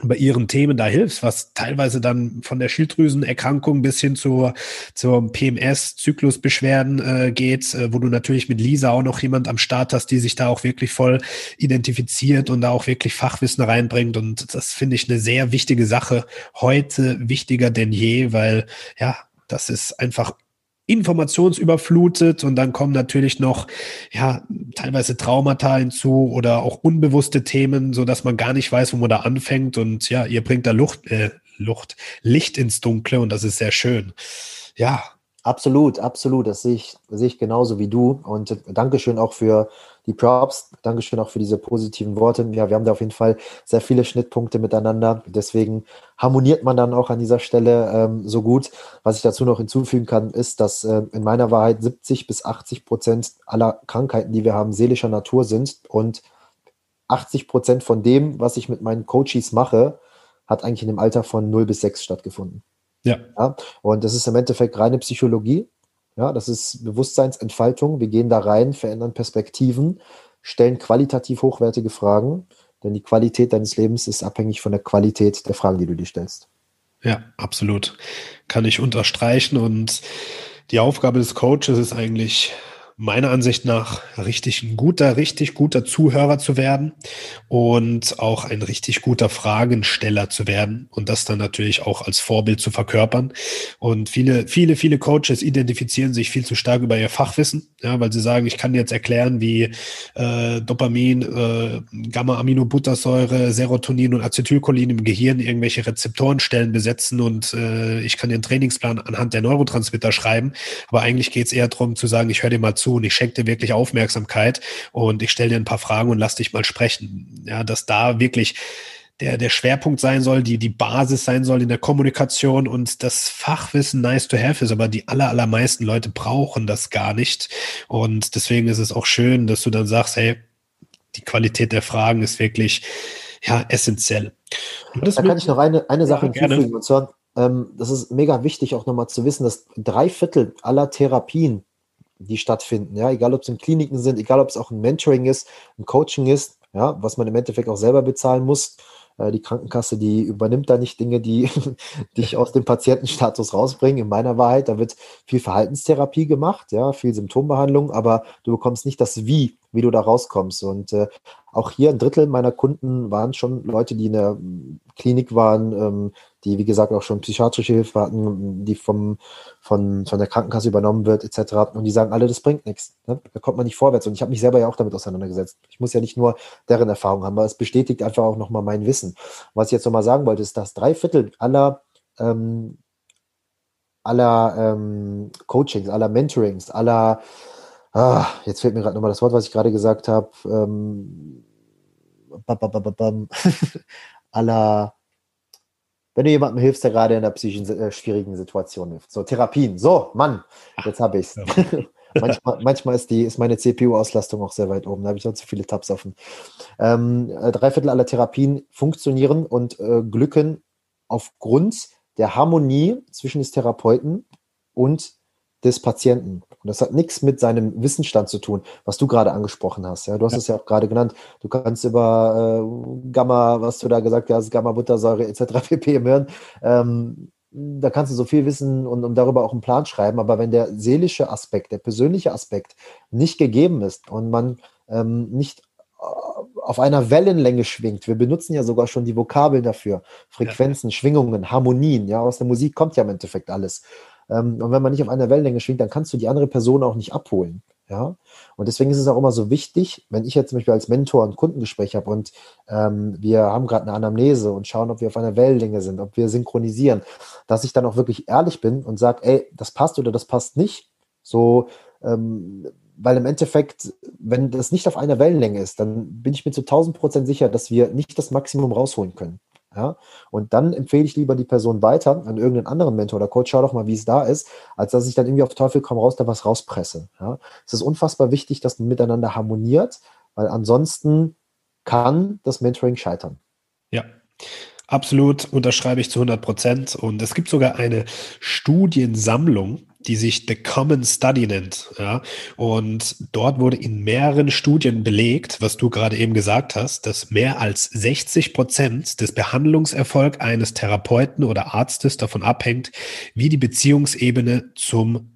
[SPEAKER 1] bei ihren Themen da hilfst, was teilweise dann von der Schilddrüsenerkrankung bis hin zur, zur PMS-Zyklusbeschwerden äh, geht, äh, wo du natürlich mit Lisa auch noch jemand am Start hast, die sich da auch wirklich voll identifiziert und da auch wirklich Fachwissen reinbringt. Und das finde ich eine sehr wichtige Sache. Heute wichtiger denn je, weil ja, das ist einfach informationsüberflutet und dann kommen natürlich noch ja teilweise Traumata hinzu oder auch unbewusste Themen, so dass man gar nicht weiß, wo man da anfängt und ja, ihr bringt da Luft, äh, Luft, Licht ins Dunkle und das ist sehr schön. Ja,
[SPEAKER 2] Absolut, absolut. Das sehe ich, sehe ich genauso wie du. Und Dankeschön auch für die Props. Dankeschön auch für diese positiven Worte. Ja, wir haben da auf jeden Fall sehr viele Schnittpunkte miteinander. Deswegen harmoniert man dann auch an dieser Stelle ähm, so gut. Was ich dazu noch hinzufügen kann, ist, dass äh, in meiner Wahrheit 70 bis 80 Prozent aller Krankheiten, die wir haben, seelischer Natur sind. Und 80 Prozent von dem, was ich mit meinen Coaches mache, hat eigentlich in dem Alter von 0 bis 6 stattgefunden. Ja. ja. Und das ist im Endeffekt reine Psychologie. Ja, das ist Bewusstseinsentfaltung. Wir gehen da rein, verändern Perspektiven, stellen qualitativ hochwertige Fragen, denn die Qualität deines Lebens ist abhängig von der Qualität der Fragen, die du dir stellst.
[SPEAKER 1] Ja, absolut. Kann ich unterstreichen. Und die Aufgabe des Coaches ist eigentlich, meiner Ansicht nach richtig ein guter, richtig guter Zuhörer zu werden und auch ein richtig guter Fragensteller zu werden und das dann natürlich auch als Vorbild zu verkörpern. Und viele, viele, viele Coaches identifizieren sich viel zu stark über ihr Fachwissen, ja, weil sie sagen, ich kann jetzt erklären, wie äh, Dopamin, äh, Gamma-Aminobuttersäure, Serotonin und Acetylcholin im Gehirn irgendwelche Rezeptorenstellen besetzen und äh, ich kann den Trainingsplan anhand der Neurotransmitter schreiben. Aber eigentlich geht es eher darum zu sagen, ich höre dir mal zu und ich schenke dir wirklich Aufmerksamkeit und ich stelle dir ein paar Fragen und lass dich mal sprechen. Ja, dass da wirklich der, der Schwerpunkt sein soll, die, die Basis sein soll in der Kommunikation und das Fachwissen nice to have ist, aber die aller, allermeisten Leute brauchen das gar nicht. Und deswegen ist es auch schön, dass du dann sagst, hey, die Qualität der Fragen ist wirklich ja, essentiell.
[SPEAKER 2] Da kann ich noch eine, eine Sache ja, hinzufügen. Und zwar, ähm, das ist mega wichtig, auch nochmal zu wissen, dass drei Viertel aller Therapien, die stattfinden. Ja, egal ob es in Kliniken sind, egal ob es auch ein Mentoring ist, ein Coaching ist, ja, was man im Endeffekt auch selber bezahlen muss. Äh, die Krankenkasse, die übernimmt da nicht Dinge, die dich aus dem Patientenstatus rausbringen. In meiner Wahrheit, da wird viel Verhaltenstherapie gemacht, ja, viel Symptombehandlung, aber du bekommst nicht das Wie, wie du da rauskommst. Und äh, auch hier ein Drittel meiner Kunden waren schon Leute, die in der Klinik waren, ähm, die, wie gesagt, auch schon psychiatrische Hilfe hatten, die vom, von, von der Krankenkasse übernommen wird, etc. Und die sagen alle, das bringt nichts. Ne? Da kommt man nicht vorwärts. Und ich habe mich selber ja auch damit auseinandergesetzt. Ich muss ja nicht nur deren Erfahrung haben, aber es bestätigt einfach auch nochmal mein Wissen. Was ich jetzt nochmal sagen wollte, ist, dass drei Viertel aller, ähm, aller ähm, Coachings, aller Mentorings, aller, ah, jetzt fehlt mir gerade nochmal das Wort, was ich gerade gesagt habe, ähm, aller wenn du jemandem hilfst, der gerade in einer psychischen äh, schwierigen Situation ist. So, Therapien. So, Mann, jetzt habe ich es. manchmal, manchmal ist, die, ist meine CPU-Auslastung auch sehr weit oben. Da habe ich noch zu viele Tabs offen. Ähm, äh, drei Viertel aller Therapien funktionieren und äh, glücken aufgrund der Harmonie zwischen des Therapeuten und des Patienten. Und das hat nichts mit seinem Wissensstand zu tun, was du gerade angesprochen hast. Ja, du hast ja. es ja auch gerade genannt. Du kannst über äh, Gamma, was du da gesagt hast, Gamma-Buttersäure etc. pp. im Hirn. Ähm, da kannst du so viel wissen und, und darüber auch einen Plan schreiben. Aber wenn der seelische Aspekt, der persönliche Aspekt nicht gegeben ist und man ähm, nicht äh, auf einer Wellenlänge schwingt. Wir benutzen ja sogar schon die Vokabeln dafür. Frequenzen, ja. Schwingungen, Harmonien. Ja, aus der Musik kommt ja im Endeffekt alles. Ähm, und wenn man nicht auf einer Wellenlänge schwingt, dann kannst du die andere Person auch nicht abholen. Ja, und deswegen ist es auch immer so wichtig, wenn ich jetzt zum Beispiel als Mentor ein Kundengespräch habe und ähm, wir haben gerade eine Anamnese und schauen, ob wir auf einer Wellenlänge sind, ob wir synchronisieren, dass ich dann auch wirklich ehrlich bin und sage, ey, das passt oder das passt nicht. So, ähm, weil im Endeffekt, wenn das nicht auf einer Wellenlänge ist, dann bin ich mir zu 1000 Prozent sicher, dass wir nicht das Maximum rausholen können. Ja? Und dann empfehle ich lieber die Person weiter an irgendeinen anderen Mentor oder Coach, schau doch mal, wie es da ist, als dass ich dann irgendwie auf Teufel komm raus da was rauspresse. Ja? Es ist unfassbar wichtig, dass man miteinander harmoniert, weil ansonsten kann das Mentoring scheitern.
[SPEAKER 1] Ja. Absolut unterschreibe ich zu 100 Prozent. Und es gibt sogar eine Studiensammlung, die sich The Common Study nennt. Ja? Und dort wurde in mehreren Studien belegt, was du gerade eben gesagt hast, dass mehr als 60 Prozent des Behandlungserfolgs eines Therapeuten oder Arztes davon abhängt, wie die Beziehungsebene zum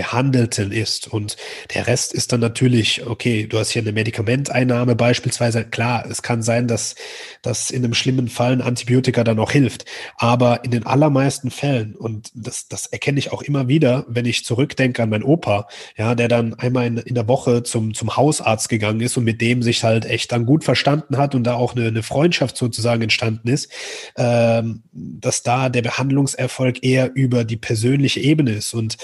[SPEAKER 1] Behandelten ist. Und der Rest ist dann natürlich, okay, du hast hier eine Medikamenteinnahme beispielsweise. Klar, es kann sein, dass das in einem schlimmen Fall ein Antibiotika dann auch hilft. Aber in den allermeisten Fällen, und das, das erkenne ich auch immer wieder, wenn ich zurückdenke an meinen Opa, ja, der dann einmal in, in der Woche zum, zum Hausarzt gegangen ist und mit dem sich halt echt dann gut verstanden hat und da auch eine, eine Freundschaft sozusagen entstanden ist, ähm, dass da der Behandlungserfolg eher über die persönliche Ebene ist. Und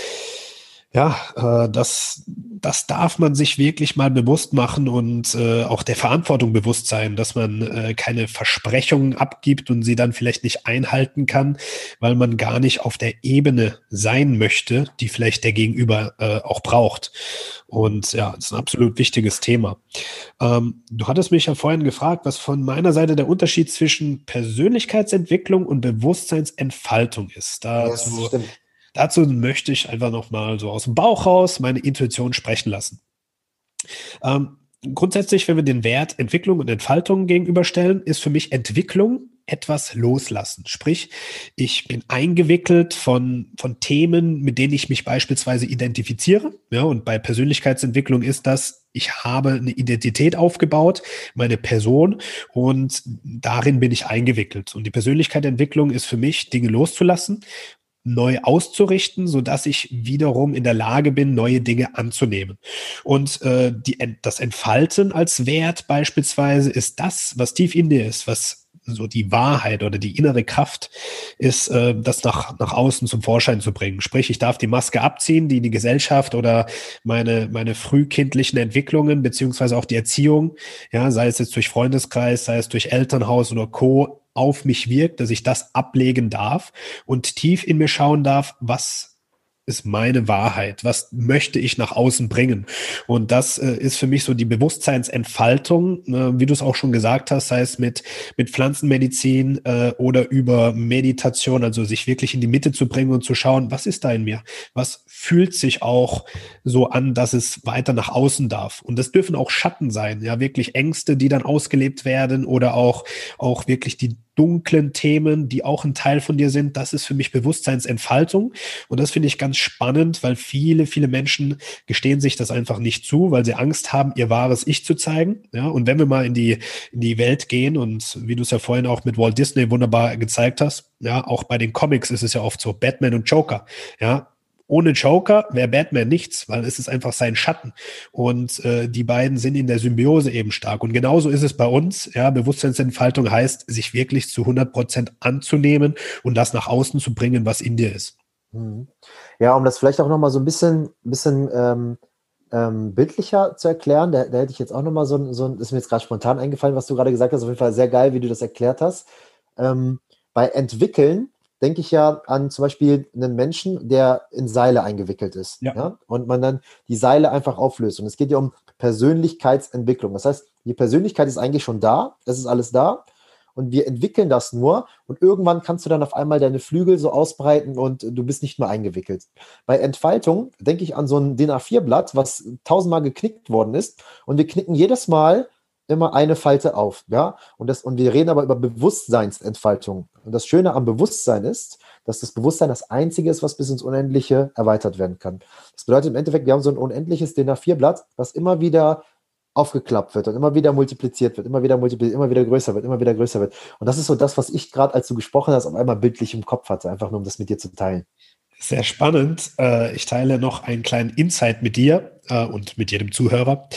[SPEAKER 1] Ja, äh, das, das darf man sich wirklich mal bewusst machen und äh, auch der Verantwortung bewusst sein, dass man äh, keine Versprechungen abgibt und sie dann vielleicht nicht einhalten kann, weil man gar nicht auf der Ebene sein möchte, die vielleicht der Gegenüber äh, auch braucht. Und ja, das ist ein absolut wichtiges Thema. Ähm, du hattest mich ja vorhin gefragt, was von meiner Seite der Unterschied zwischen Persönlichkeitsentwicklung und Bewusstseinsentfaltung ist. Dazu ja, Dazu möchte ich einfach nochmal so aus dem Bauch raus meine Intuition sprechen lassen. Ähm, grundsätzlich, wenn wir den Wert Entwicklung und Entfaltung gegenüberstellen, ist für mich Entwicklung etwas loslassen. Sprich, ich bin eingewickelt von, von Themen, mit denen ich mich beispielsweise identifiziere. Ja, und bei Persönlichkeitsentwicklung ist das, ich habe eine Identität aufgebaut, meine Person, und darin bin ich eingewickelt. Und die Persönlichkeitsentwicklung ist für mich, Dinge loszulassen neu auszurichten, so dass ich wiederum in der Lage bin, neue Dinge anzunehmen. Und äh, die, das Entfalten als Wert beispielsweise ist das, was tief in dir ist, was so die Wahrheit oder die innere Kraft ist, äh, das nach, nach außen zum Vorschein zu bringen. Sprich, ich darf die Maske abziehen, die die Gesellschaft oder meine, meine frühkindlichen Entwicklungen beziehungsweise auch die Erziehung, ja, sei es jetzt durch Freundeskreis, sei es durch Elternhaus oder Co auf mich wirkt, dass ich das ablegen darf und tief in mir schauen darf, was ist meine Wahrheit? Was möchte ich nach außen bringen? Und das äh, ist für mich so die Bewusstseinsentfaltung, äh, wie du es auch schon gesagt hast, sei es mit, mit Pflanzenmedizin äh, oder über Meditation, also sich wirklich in die Mitte zu bringen und zu schauen, was ist da in mir? Was fühlt sich auch so an, dass es weiter nach außen darf? Und das dürfen auch Schatten sein, ja, wirklich Ängste, die dann ausgelebt werden oder auch, auch wirklich die dunklen Themen, die auch ein Teil von dir sind. Das ist für mich Bewusstseinsentfaltung. Und das finde ich ganz spannend, weil viele, viele Menschen gestehen sich das einfach nicht zu, weil sie Angst haben, ihr wahres Ich zu zeigen. Ja, und wenn wir mal in die, in die Welt gehen und wie du es ja vorhin auch mit Walt Disney wunderbar gezeigt hast, ja, auch bei den Comics ist es ja oft so, Batman und Joker. Ja, ohne Joker wäre Batman nichts, weil es ist einfach sein Schatten. Und äh, die beiden sind in der Symbiose eben stark. Und genauso ist es bei uns. Ja, Bewusstseinsentfaltung heißt, sich wirklich zu 100 Prozent anzunehmen und das nach außen zu bringen, was in dir ist.
[SPEAKER 2] Mhm. Ja, um das vielleicht auch nochmal so ein bisschen, bisschen ähm, ähm, bildlicher zu erklären, da, da, hätte ich jetzt auch nochmal so, so ein, ist mir jetzt gerade spontan eingefallen, was du gerade gesagt hast. Auf jeden Fall sehr geil, wie du das erklärt hast. Ähm, bei Entwickeln denke ich ja an zum Beispiel einen Menschen, der in Seile eingewickelt ist. Ja. ja. Und man dann die Seile einfach auflöst. Und es geht ja um Persönlichkeitsentwicklung. Das heißt, die Persönlichkeit ist eigentlich schon da, das ist alles da. Und wir entwickeln das nur und irgendwann kannst du dann auf einmal deine Flügel so ausbreiten und du bist nicht mehr eingewickelt. Bei Entfaltung denke ich an so ein DIN A4-Blatt, was tausendmal geknickt worden ist und wir knicken jedes Mal immer eine Falte auf, ja. Und das, und wir reden aber über Bewusstseinsentfaltung. Und das Schöne am Bewusstsein ist, dass das Bewusstsein das Einzige ist, was bis ins Unendliche erweitert werden kann. Das bedeutet im Endeffekt, wir haben so ein unendliches DIN A4-Blatt, was immer wieder aufgeklappt wird und immer wieder multipliziert wird, immer wieder multipliziert, immer wieder größer wird, immer wieder größer wird. Und das ist so das, was ich gerade, als du gesprochen hast, auf einmal bildlich im Kopf hatte, einfach nur um das mit dir zu teilen.
[SPEAKER 1] Sehr spannend. Äh, ich teile noch einen kleinen Insight mit dir äh, und mit jedem Zuhörer.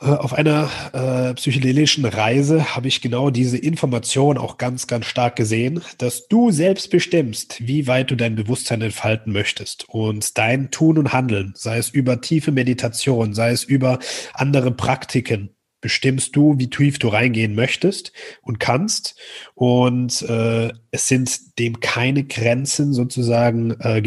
[SPEAKER 1] Äh, auf einer äh, psychedelischen Reise habe ich genau diese Information auch ganz, ganz stark gesehen, dass du selbst bestimmst, wie weit du dein Bewusstsein entfalten möchtest und dein Tun und Handeln, sei es über tiefe Meditation, sei es über andere Praktiken, bestimmst du, wie tief du reingehen möchtest und kannst. Und äh, es sind dem keine Grenzen sozusagen äh,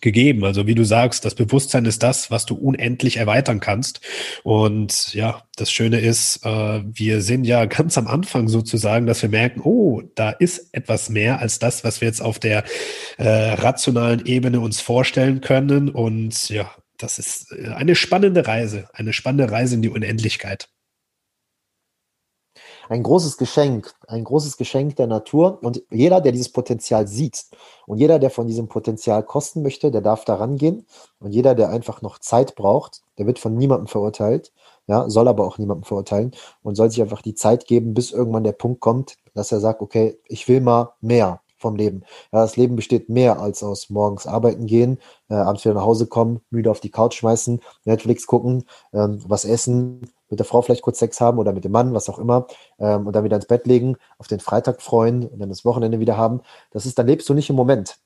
[SPEAKER 1] gegeben. Also wie du sagst, das Bewusstsein ist das, was du unendlich erweitern kannst. Und ja, das Schöne ist, äh, wir sind ja ganz am Anfang sozusagen, dass wir merken, oh, da ist etwas mehr als das, was wir jetzt auf der äh, rationalen Ebene uns vorstellen können. Und ja, das ist äh, eine spannende Reise, eine spannende Reise in die Unendlichkeit
[SPEAKER 2] ein großes Geschenk, ein großes Geschenk der Natur. Und jeder, der dieses Potenzial sieht und jeder, der von diesem Potenzial kosten möchte, der darf da rangehen. Und jeder, der einfach noch Zeit braucht, der wird von niemandem verurteilt, ja, soll aber auch niemandem verurteilen und soll sich einfach die Zeit geben, bis irgendwann der Punkt kommt, dass er sagt, okay, ich will mal mehr vom Leben. Ja, das Leben besteht mehr als aus morgens arbeiten gehen, äh, abends wieder nach Hause kommen, müde auf die Couch schmeißen, Netflix gucken, ähm, was essen, mit der Frau vielleicht kurz Sex haben oder mit dem Mann, was auch immer, ähm, und dann wieder ins Bett legen, auf den Freitag freuen und dann das Wochenende wieder haben. Das ist, dann lebst du nicht im Moment.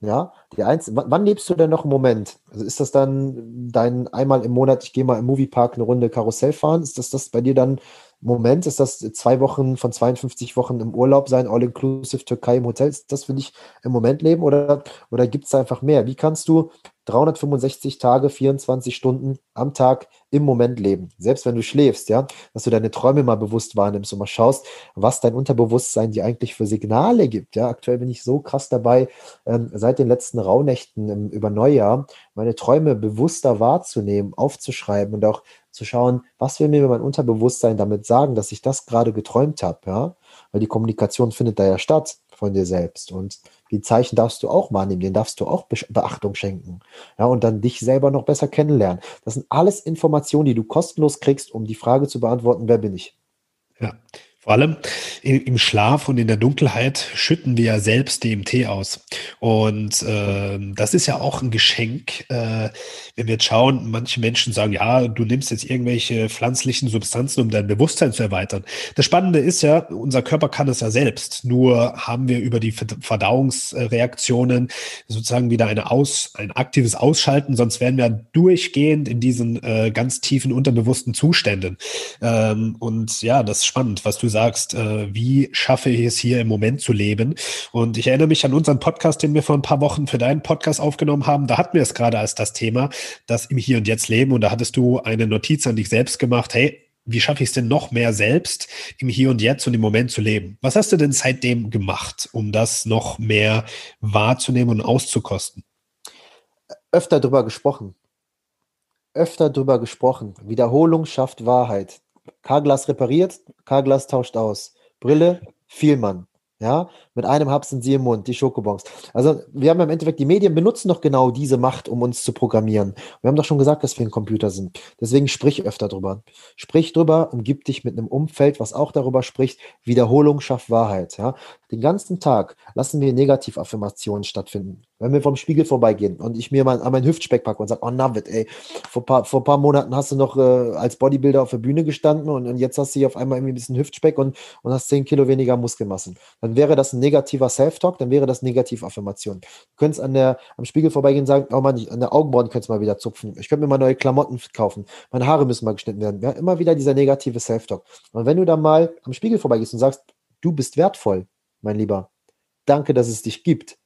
[SPEAKER 2] Ja, die eins, wann lebst du denn noch im Moment? Also ist das dann dein einmal im Monat, ich gehe mal im Moviepark eine Runde Karussell fahren? Ist das das bei dir dann Moment? Ist das zwei Wochen von 52 Wochen im Urlaub sein, all-inclusive Türkei im Hotel? Ist das für dich im Moment leben oder, oder gibt es einfach mehr? Wie kannst du 365 Tage, 24 Stunden am Tag im Moment leben. Selbst wenn du schläfst, ja, dass du deine Träume mal bewusst wahrnimmst und mal schaust, was dein Unterbewusstsein dir eigentlich für Signale gibt. Ja, aktuell bin ich so krass dabei, ähm, seit den letzten Rauhnächten im, über Neujahr meine Träume bewusster wahrzunehmen, aufzuschreiben und auch zu schauen, was will mir mein Unterbewusstsein damit sagen, dass ich das gerade geträumt habe, ja, weil die Kommunikation findet da ja statt von dir selbst und die Zeichen darfst du auch wahrnehmen, denen darfst du auch Beachtung schenken. Ja, und dann dich selber noch besser kennenlernen. Das sind alles Informationen, die du kostenlos kriegst, um die Frage zu beantworten, wer bin ich?
[SPEAKER 1] Ja, vor allem im Schlaf und in der Dunkelheit schütten wir ja selbst DMT aus. Und äh, das ist ja auch ein Geschenk. Äh, wenn wir jetzt schauen, manche Menschen sagen, ja, du nimmst jetzt irgendwelche pflanzlichen Substanzen, um dein Bewusstsein zu erweitern. Das Spannende ist ja, unser Körper kann es ja selbst. Nur haben wir über die Verdauungsreaktionen sozusagen wieder eine Aus, ein aktives Ausschalten, sonst wären wir durchgehend in diesen äh, ganz tiefen unterbewussten Zuständen. Ähm, und ja, das ist spannend, was du sagst sagst, äh, wie schaffe ich es hier im Moment zu leben? Und ich erinnere mich an unseren Podcast, den wir vor ein paar Wochen für deinen Podcast aufgenommen haben. Da hatten wir es gerade als das Thema, das im Hier und Jetzt leben. Und da hattest du eine Notiz an dich selbst gemacht. Hey, wie schaffe ich es denn noch mehr selbst im Hier und Jetzt und im Moment zu leben? Was hast du denn seitdem gemacht, um das noch mehr wahrzunehmen und auszukosten?
[SPEAKER 2] Öfter drüber gesprochen. Öfter drüber gesprochen. Wiederholung schafft Wahrheit. Carglass repariert, Carglass tauscht aus. Brille, Vielmann. Ja, mit einem Hub sind sie im Mund, die Schokobons. Also wir haben im Endeffekt, die Medien benutzen doch genau diese Macht, um uns zu programmieren. Wir haben doch schon gesagt, dass wir ein Computer sind. Deswegen sprich öfter drüber. Sprich drüber, umgib dich mit einem Umfeld, was auch darüber spricht, Wiederholung schafft Wahrheit. Ja? Den ganzen Tag lassen wir Negativaffirmationen stattfinden. Wenn wir vom Spiegel vorbeigehen und ich mir mal an meinen Hüftspeck packe und sage, oh Navid, ey, vor paar, vor paar Monaten hast du noch äh, als Bodybuilder auf der Bühne gestanden und, und jetzt hast du hier auf einmal irgendwie ein bisschen Hüftspeck und, und hast 10 Kilo weniger Muskelmassen. Dann wäre das ein negativer Self-Talk, dann wäre das Negativaffirmation. Du könntest an der, am Spiegel vorbeigehen und sagen, oh Mann, an der Augenbrauen könntest du mal wieder zupfen. Ich könnte mir mal neue Klamotten kaufen. Meine Haare müssen mal geschnitten werden. Ja, immer wieder dieser negative Self-Talk. Und wenn du dann mal am Spiegel vorbeigehst und sagst, du bist wertvoll, mein Lieber, danke, dass es dich gibt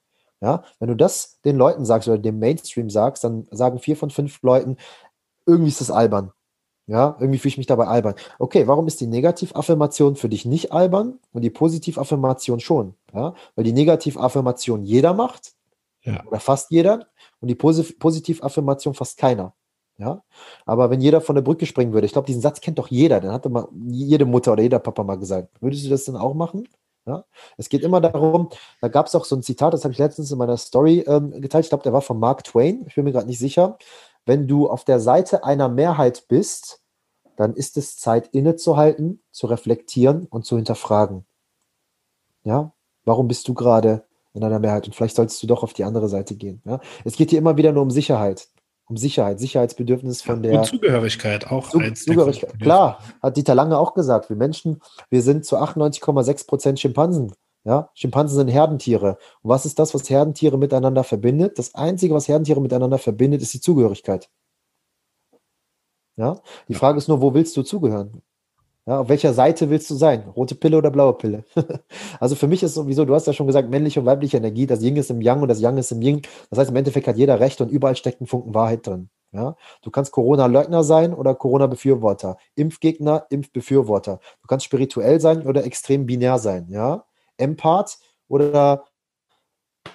[SPEAKER 2] ja, wenn du das den Leuten sagst oder dem Mainstream sagst, dann sagen vier von fünf Leuten, irgendwie ist das albern. Ja, irgendwie fühle ich mich dabei albern. Okay, warum ist die Negativaffirmation für dich nicht albern und die Positivaffirmation schon? Ja, weil die Negativaffirmation jeder macht ja. oder fast jeder und die Posit Positivaffirmation fast keiner. Ja, aber wenn jeder von der Brücke springen würde, ich glaube, diesen Satz kennt doch jeder, dann hatte mal jede Mutter oder jeder Papa mal gesagt. Würdest du das dann auch machen? Ja? Es geht immer darum, da gab es auch so ein Zitat, das habe ich letztens in meiner Story ähm, geteilt. Ich glaube, der war von Mark Twain. Ich bin mir gerade nicht sicher. Wenn du auf der Seite einer Mehrheit bist, dann ist es Zeit innezuhalten, zu reflektieren und zu hinterfragen. Ja, warum bist du gerade in einer Mehrheit? Und vielleicht solltest du doch auf die andere Seite gehen. Ja? Es geht hier immer wieder nur um Sicherheit um Sicherheit, Sicherheitsbedürfnis von der.
[SPEAKER 1] Und Zugehörigkeit auch.
[SPEAKER 2] Zu, Zugehörigkeit. Klar, hat Dieter Lange auch gesagt. Wir Menschen, wir sind zu 98,6 Prozent Schimpansen. Ja, Schimpansen sind Herdentiere. Und was ist das, was Herdentiere miteinander verbindet? Das Einzige, was Herdentiere miteinander verbindet, ist die Zugehörigkeit. Ja, die Frage ist nur, wo willst du zugehören? Ja, auf welcher Seite willst du sein? Rote Pille oder blaue Pille? also für mich ist sowieso, du hast ja schon gesagt, männliche und weibliche Energie, das Yin ist im Yang und das Yang ist im Yin. Das heißt, im Endeffekt hat jeder Recht und überall steckt ein Funken Wahrheit drin. Ja, du kannst Corona-Leugner sein oder Corona-Befürworter, Impfgegner, Impfbefürworter. Du kannst spirituell sein oder extrem binär sein. Ja, Empath oder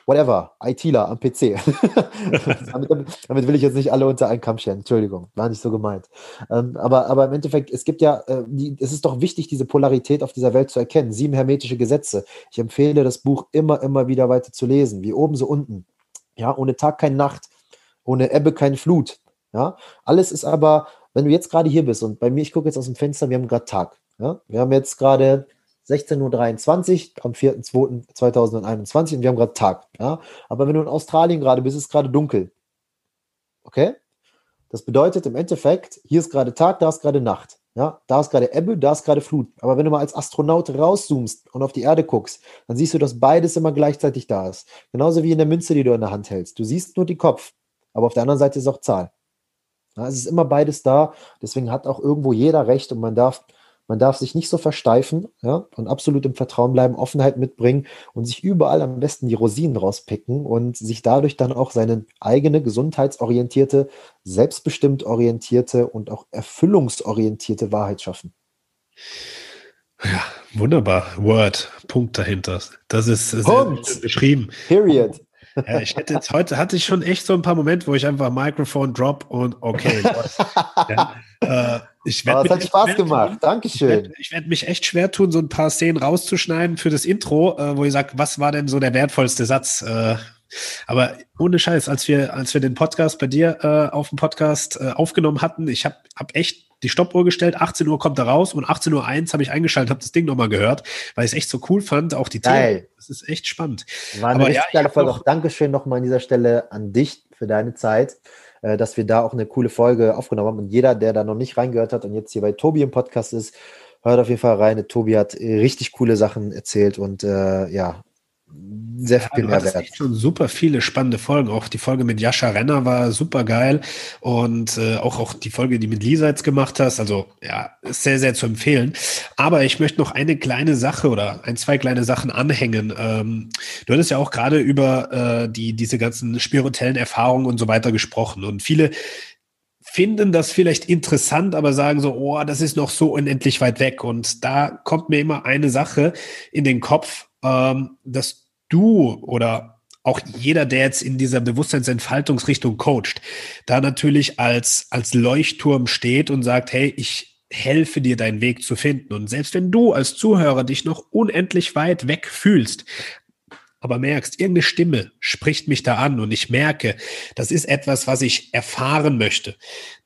[SPEAKER 2] whatever, ITler am PC. damit, damit, will ich jetzt nicht alle unter einen Kamm scheren. Entschuldigung, war nicht so gemeint. Ähm, aber, aber im Endeffekt, es gibt ja, äh, die, es ist doch wichtig, diese Polarität auf dieser Welt zu erkennen. Sieben hermetische Gesetze. Ich empfehle das Buch immer, immer wieder weiter zu lesen. Wie oben, so unten. Ja, ohne Tag keine Nacht. Ohne Ebbe keine Flut. Ja, alles ist aber, wenn du jetzt gerade hier bist und bei mir, ich gucke jetzt aus dem Fenster, wir haben gerade Tag. Ja, wir haben jetzt gerade 16.23 Uhr am 4.2.2021 und wir haben gerade Tag. Ja? Aber wenn du in Australien gerade bist, ist es gerade dunkel. Okay? Das bedeutet im Endeffekt, hier ist gerade Tag, da ist gerade Nacht. Ja, da ist gerade Ebbe, da ist gerade Flut. Aber wenn du mal als Astronaut rauszoomst und auf die Erde guckst, dann siehst du, dass beides immer gleichzeitig da ist. Genauso wie in der Münze, die du in der Hand hältst. Du siehst nur die Kopf, aber auf der anderen Seite ist auch Zahl. Ja, es ist immer beides da. Deswegen hat auch irgendwo jeder recht und man darf man darf sich nicht so versteifen ja, und absolut im Vertrauen bleiben, Offenheit mitbringen und sich überall am besten die Rosinen rauspicken und sich dadurch dann auch seine eigene gesundheitsorientierte, selbstbestimmt orientierte und auch erfüllungsorientierte Wahrheit schaffen.
[SPEAKER 1] Ja, wunderbar. Word, Punkt dahinter. Das ist
[SPEAKER 2] Punkt.
[SPEAKER 1] beschrieben.
[SPEAKER 2] Period.
[SPEAKER 1] Ja, ich hätte jetzt heute hatte ich schon echt so ein paar Momente, wo ich einfach Mikrofon drop und okay. ja,
[SPEAKER 2] äh, ich oh, es hat Spaß gemacht. Tun. Dankeschön.
[SPEAKER 1] Ich werde werd mich echt schwer tun, so ein paar Szenen rauszuschneiden für das Intro, äh, wo ihr sagt, was war denn so der wertvollste Satz? Äh, aber ohne Scheiß, als wir, als wir den Podcast bei dir äh, auf dem Podcast äh, aufgenommen hatten, ich habe hab echt die Stoppuhr gestellt, 18 Uhr kommt er raus und 18 Uhr 1 habe ich eingeschaltet, habe das Ding nochmal gehört, weil ich es echt so cool fand, auch die
[SPEAKER 2] Themen.
[SPEAKER 1] Das ist echt spannend.
[SPEAKER 2] War eine Aber richtig ja, geile Folge. Auch Dankeschön nochmal an dieser Stelle an dich für deine Zeit, dass wir da auch eine coole Folge aufgenommen haben. Und jeder, der da noch nicht reingehört hat und jetzt hier bei Tobi im Podcast ist, hört auf jeden Fall rein. Tobi hat richtig coole Sachen erzählt und äh, ja, sehr viel ja, Mehrwert.
[SPEAKER 1] Echt schon super viele spannende Folgen. Auch die Folge mit Jascha Renner war super geil und äh, auch, auch die Folge, die mit Lisa jetzt gemacht hast. Also ja, ist sehr, sehr zu empfehlen. Aber ich möchte noch eine kleine Sache oder ein, zwei kleine Sachen anhängen. Ähm, du hattest ja auch gerade über äh, die, diese ganzen spirituellen Erfahrungen und so weiter gesprochen. Und viele finden das vielleicht interessant, aber sagen so, oh, das ist noch so unendlich weit weg. Und da kommt mir immer eine Sache in den Kopf, ähm, dass du oder auch jeder, der jetzt in dieser Bewusstseinsentfaltungsrichtung coacht, da natürlich als, als Leuchtturm steht und sagt, hey, ich helfe dir, deinen Weg zu finden. Und selbst wenn du als Zuhörer dich noch unendlich weit weg fühlst, aber merkst, irgendeine Stimme spricht mich da an und ich merke, das ist etwas, was ich erfahren möchte,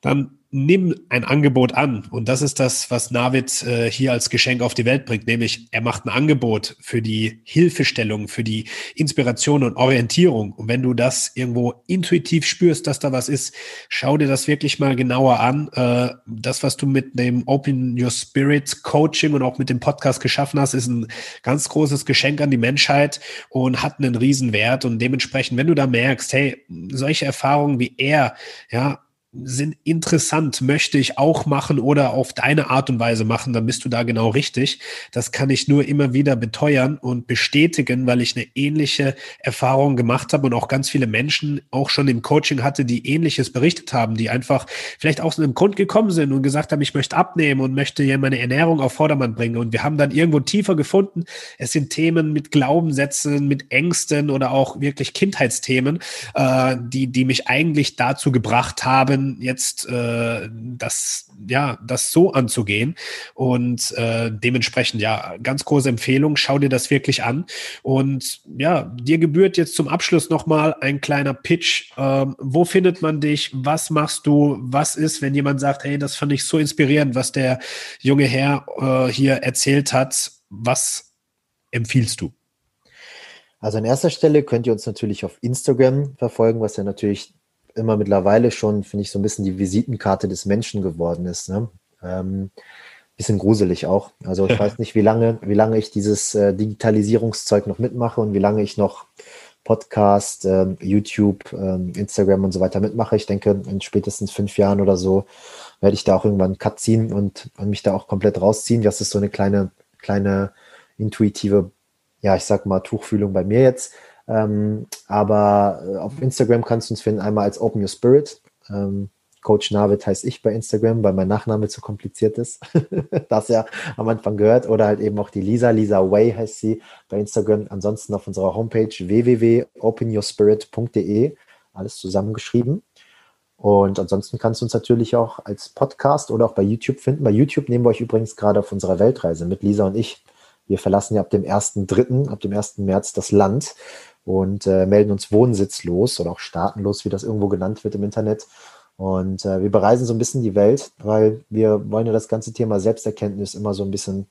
[SPEAKER 1] dann nimm ein Angebot an. Und das ist das, was Navid äh, hier als Geschenk auf die Welt bringt, nämlich er macht ein Angebot für die Hilfestellung, für die Inspiration und Orientierung. Und wenn du das irgendwo intuitiv spürst, dass da was ist, schau dir das wirklich mal genauer an. Äh, das, was du mit dem Open Your Spirit Coaching und auch mit dem Podcast geschaffen hast, ist ein ganz großes Geschenk an die Menschheit und hat einen Riesenwert. Und dementsprechend, wenn du da merkst, hey, solche Erfahrungen wie er, ja, sind interessant, möchte ich auch machen oder auf deine Art und Weise machen, dann bist du da genau richtig. Das kann ich nur immer wieder beteuern und bestätigen, weil ich eine ähnliche Erfahrung gemacht habe und auch ganz viele Menschen auch schon im Coaching hatte, die ähnliches berichtet haben, die einfach vielleicht aus einem Grund gekommen sind und gesagt haben, ich möchte abnehmen und möchte ja meine Ernährung auf Vordermann bringen. Und wir haben dann irgendwo tiefer gefunden. Es sind Themen mit Glaubenssätzen, mit Ängsten oder auch wirklich Kindheitsthemen, äh, die, die mich eigentlich dazu gebracht haben, jetzt äh, das, ja, das so anzugehen. Und äh, dementsprechend, ja, ganz große Empfehlung, schau dir das wirklich an. Und ja, dir gebührt jetzt zum Abschluss nochmal ein kleiner Pitch. Ähm, wo findet man dich? Was machst du? Was ist, wenn jemand sagt, hey, das fand ich so inspirierend, was der junge Herr äh, hier erzählt hat? Was empfiehlst du?
[SPEAKER 2] Also an erster Stelle könnt ihr uns natürlich auf Instagram verfolgen, was ja natürlich immer mittlerweile schon, finde ich, so ein bisschen die Visitenkarte des Menschen geworden ist. Ne? Ähm, bisschen gruselig auch. Also ich weiß nicht, wie lange, wie lange ich dieses äh, Digitalisierungszeug noch mitmache und wie lange ich noch Podcast, äh, YouTube, äh, Instagram und so weiter mitmache. Ich denke, in spätestens fünf Jahren oder so werde ich da auch irgendwann einen Cut ziehen und, und mich da auch komplett rausziehen. Das ist so eine kleine, kleine intuitive, ja, ich sag mal, Tuchfühlung bei mir jetzt. Ähm, aber äh, auf Instagram kannst du uns finden, einmal als Open Your Spirit. Ähm, Coach Navid heißt ich bei Instagram, weil mein Nachname zu kompliziert ist. das ja am Anfang gehört. Oder halt eben auch die Lisa. Lisa Way heißt sie bei Instagram. Ansonsten auf unserer Homepage www.openyourspirit.de. Alles zusammengeschrieben. Und ansonsten kannst du uns natürlich auch als Podcast oder auch bei YouTube finden. Bei YouTube nehmen wir euch übrigens gerade auf unserer Weltreise mit Lisa und ich. Wir verlassen ja ab dem 1.3., ab dem 1. März das Land und äh, melden uns wohnsitzlos oder auch staatenlos, wie das irgendwo genannt wird im Internet. Und äh, wir bereisen so ein bisschen die Welt, weil wir wollen ja das ganze Thema Selbsterkenntnis immer so ein bisschen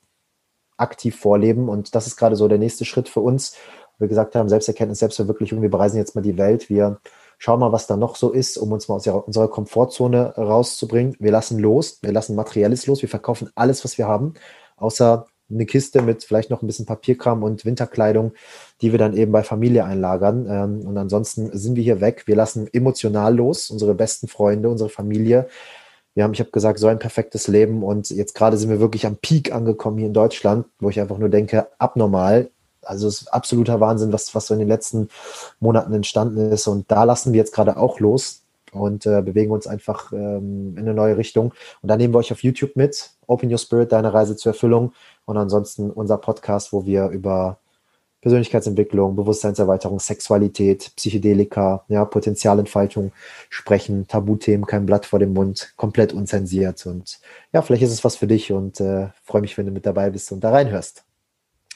[SPEAKER 2] aktiv vorleben. Und das ist gerade so der nächste Schritt für uns. Wir gesagt haben, Selbsterkenntnis, Selbstverwirklichung, wir bereisen jetzt mal die Welt. Wir schau mal, was da noch so ist, um uns mal aus unserer Komfortzone rauszubringen. Wir lassen los, wir lassen Materielles los, wir verkaufen alles, was wir haben, außer eine Kiste mit vielleicht noch ein bisschen Papierkram und Winterkleidung, die wir dann eben bei Familie einlagern. Ähm, und ansonsten sind wir hier weg. Wir lassen emotional los, unsere besten Freunde, unsere Familie. Wir haben, ich habe gesagt, so ein perfektes Leben und jetzt gerade sind wir wirklich am Peak angekommen hier in Deutschland, wo ich einfach nur denke, abnormal. Also es ist absoluter Wahnsinn, was, was so in den letzten Monaten entstanden ist. Und da lassen wir jetzt gerade auch los und äh, bewegen uns einfach ähm, in eine neue Richtung. Und da nehmen wir euch auf YouTube mit. Open Your Spirit, deine Reise zur Erfüllung. Und ansonsten unser Podcast, wo wir über Persönlichkeitsentwicklung, Bewusstseinserweiterung, Sexualität, Psychedelika, ja, Potenzialentfaltung sprechen, Tabuthemen, kein Blatt vor dem Mund, komplett unzensiert. Und ja, vielleicht ist es was für dich und äh, freue mich, wenn du mit dabei bist und da reinhörst.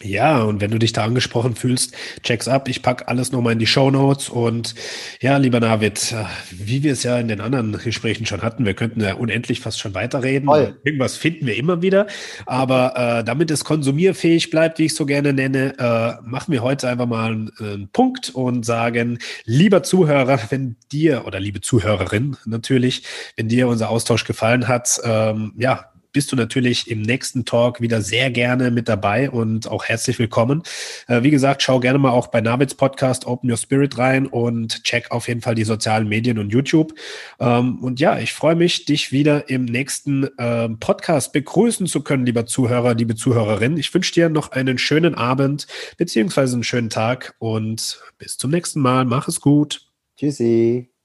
[SPEAKER 1] Ja, und wenn du dich da angesprochen fühlst, check's ab. Ich pack alles nochmal in die Show Notes. Und ja, lieber Navid, äh, wie wir es ja in den anderen Gesprächen schon hatten, wir könnten ja unendlich fast schon weiterreden. Irgendwas finden wir immer wieder. Aber äh, damit es konsumierfähig bleibt, wie ich so gerne nenne, äh, machen wir heute einfach mal einen, einen Punkt und sagen, lieber Zuhörer, wenn dir oder liebe Zuhörerin natürlich, wenn dir unser Austausch gefallen hat, ähm, ja, bist du natürlich im nächsten Talk wieder sehr gerne mit dabei und auch herzlich willkommen. Äh, wie gesagt, schau gerne mal auch bei Navids Podcast Open Your Spirit rein und check auf jeden Fall die sozialen Medien und YouTube. Ähm, und ja, ich freue mich, dich wieder im nächsten äh, Podcast begrüßen zu können, lieber Zuhörer, liebe Zuhörerin. Ich wünsche dir noch einen schönen Abend beziehungsweise einen schönen Tag und bis zum nächsten Mal. Mach es gut.
[SPEAKER 2] Tschüssi.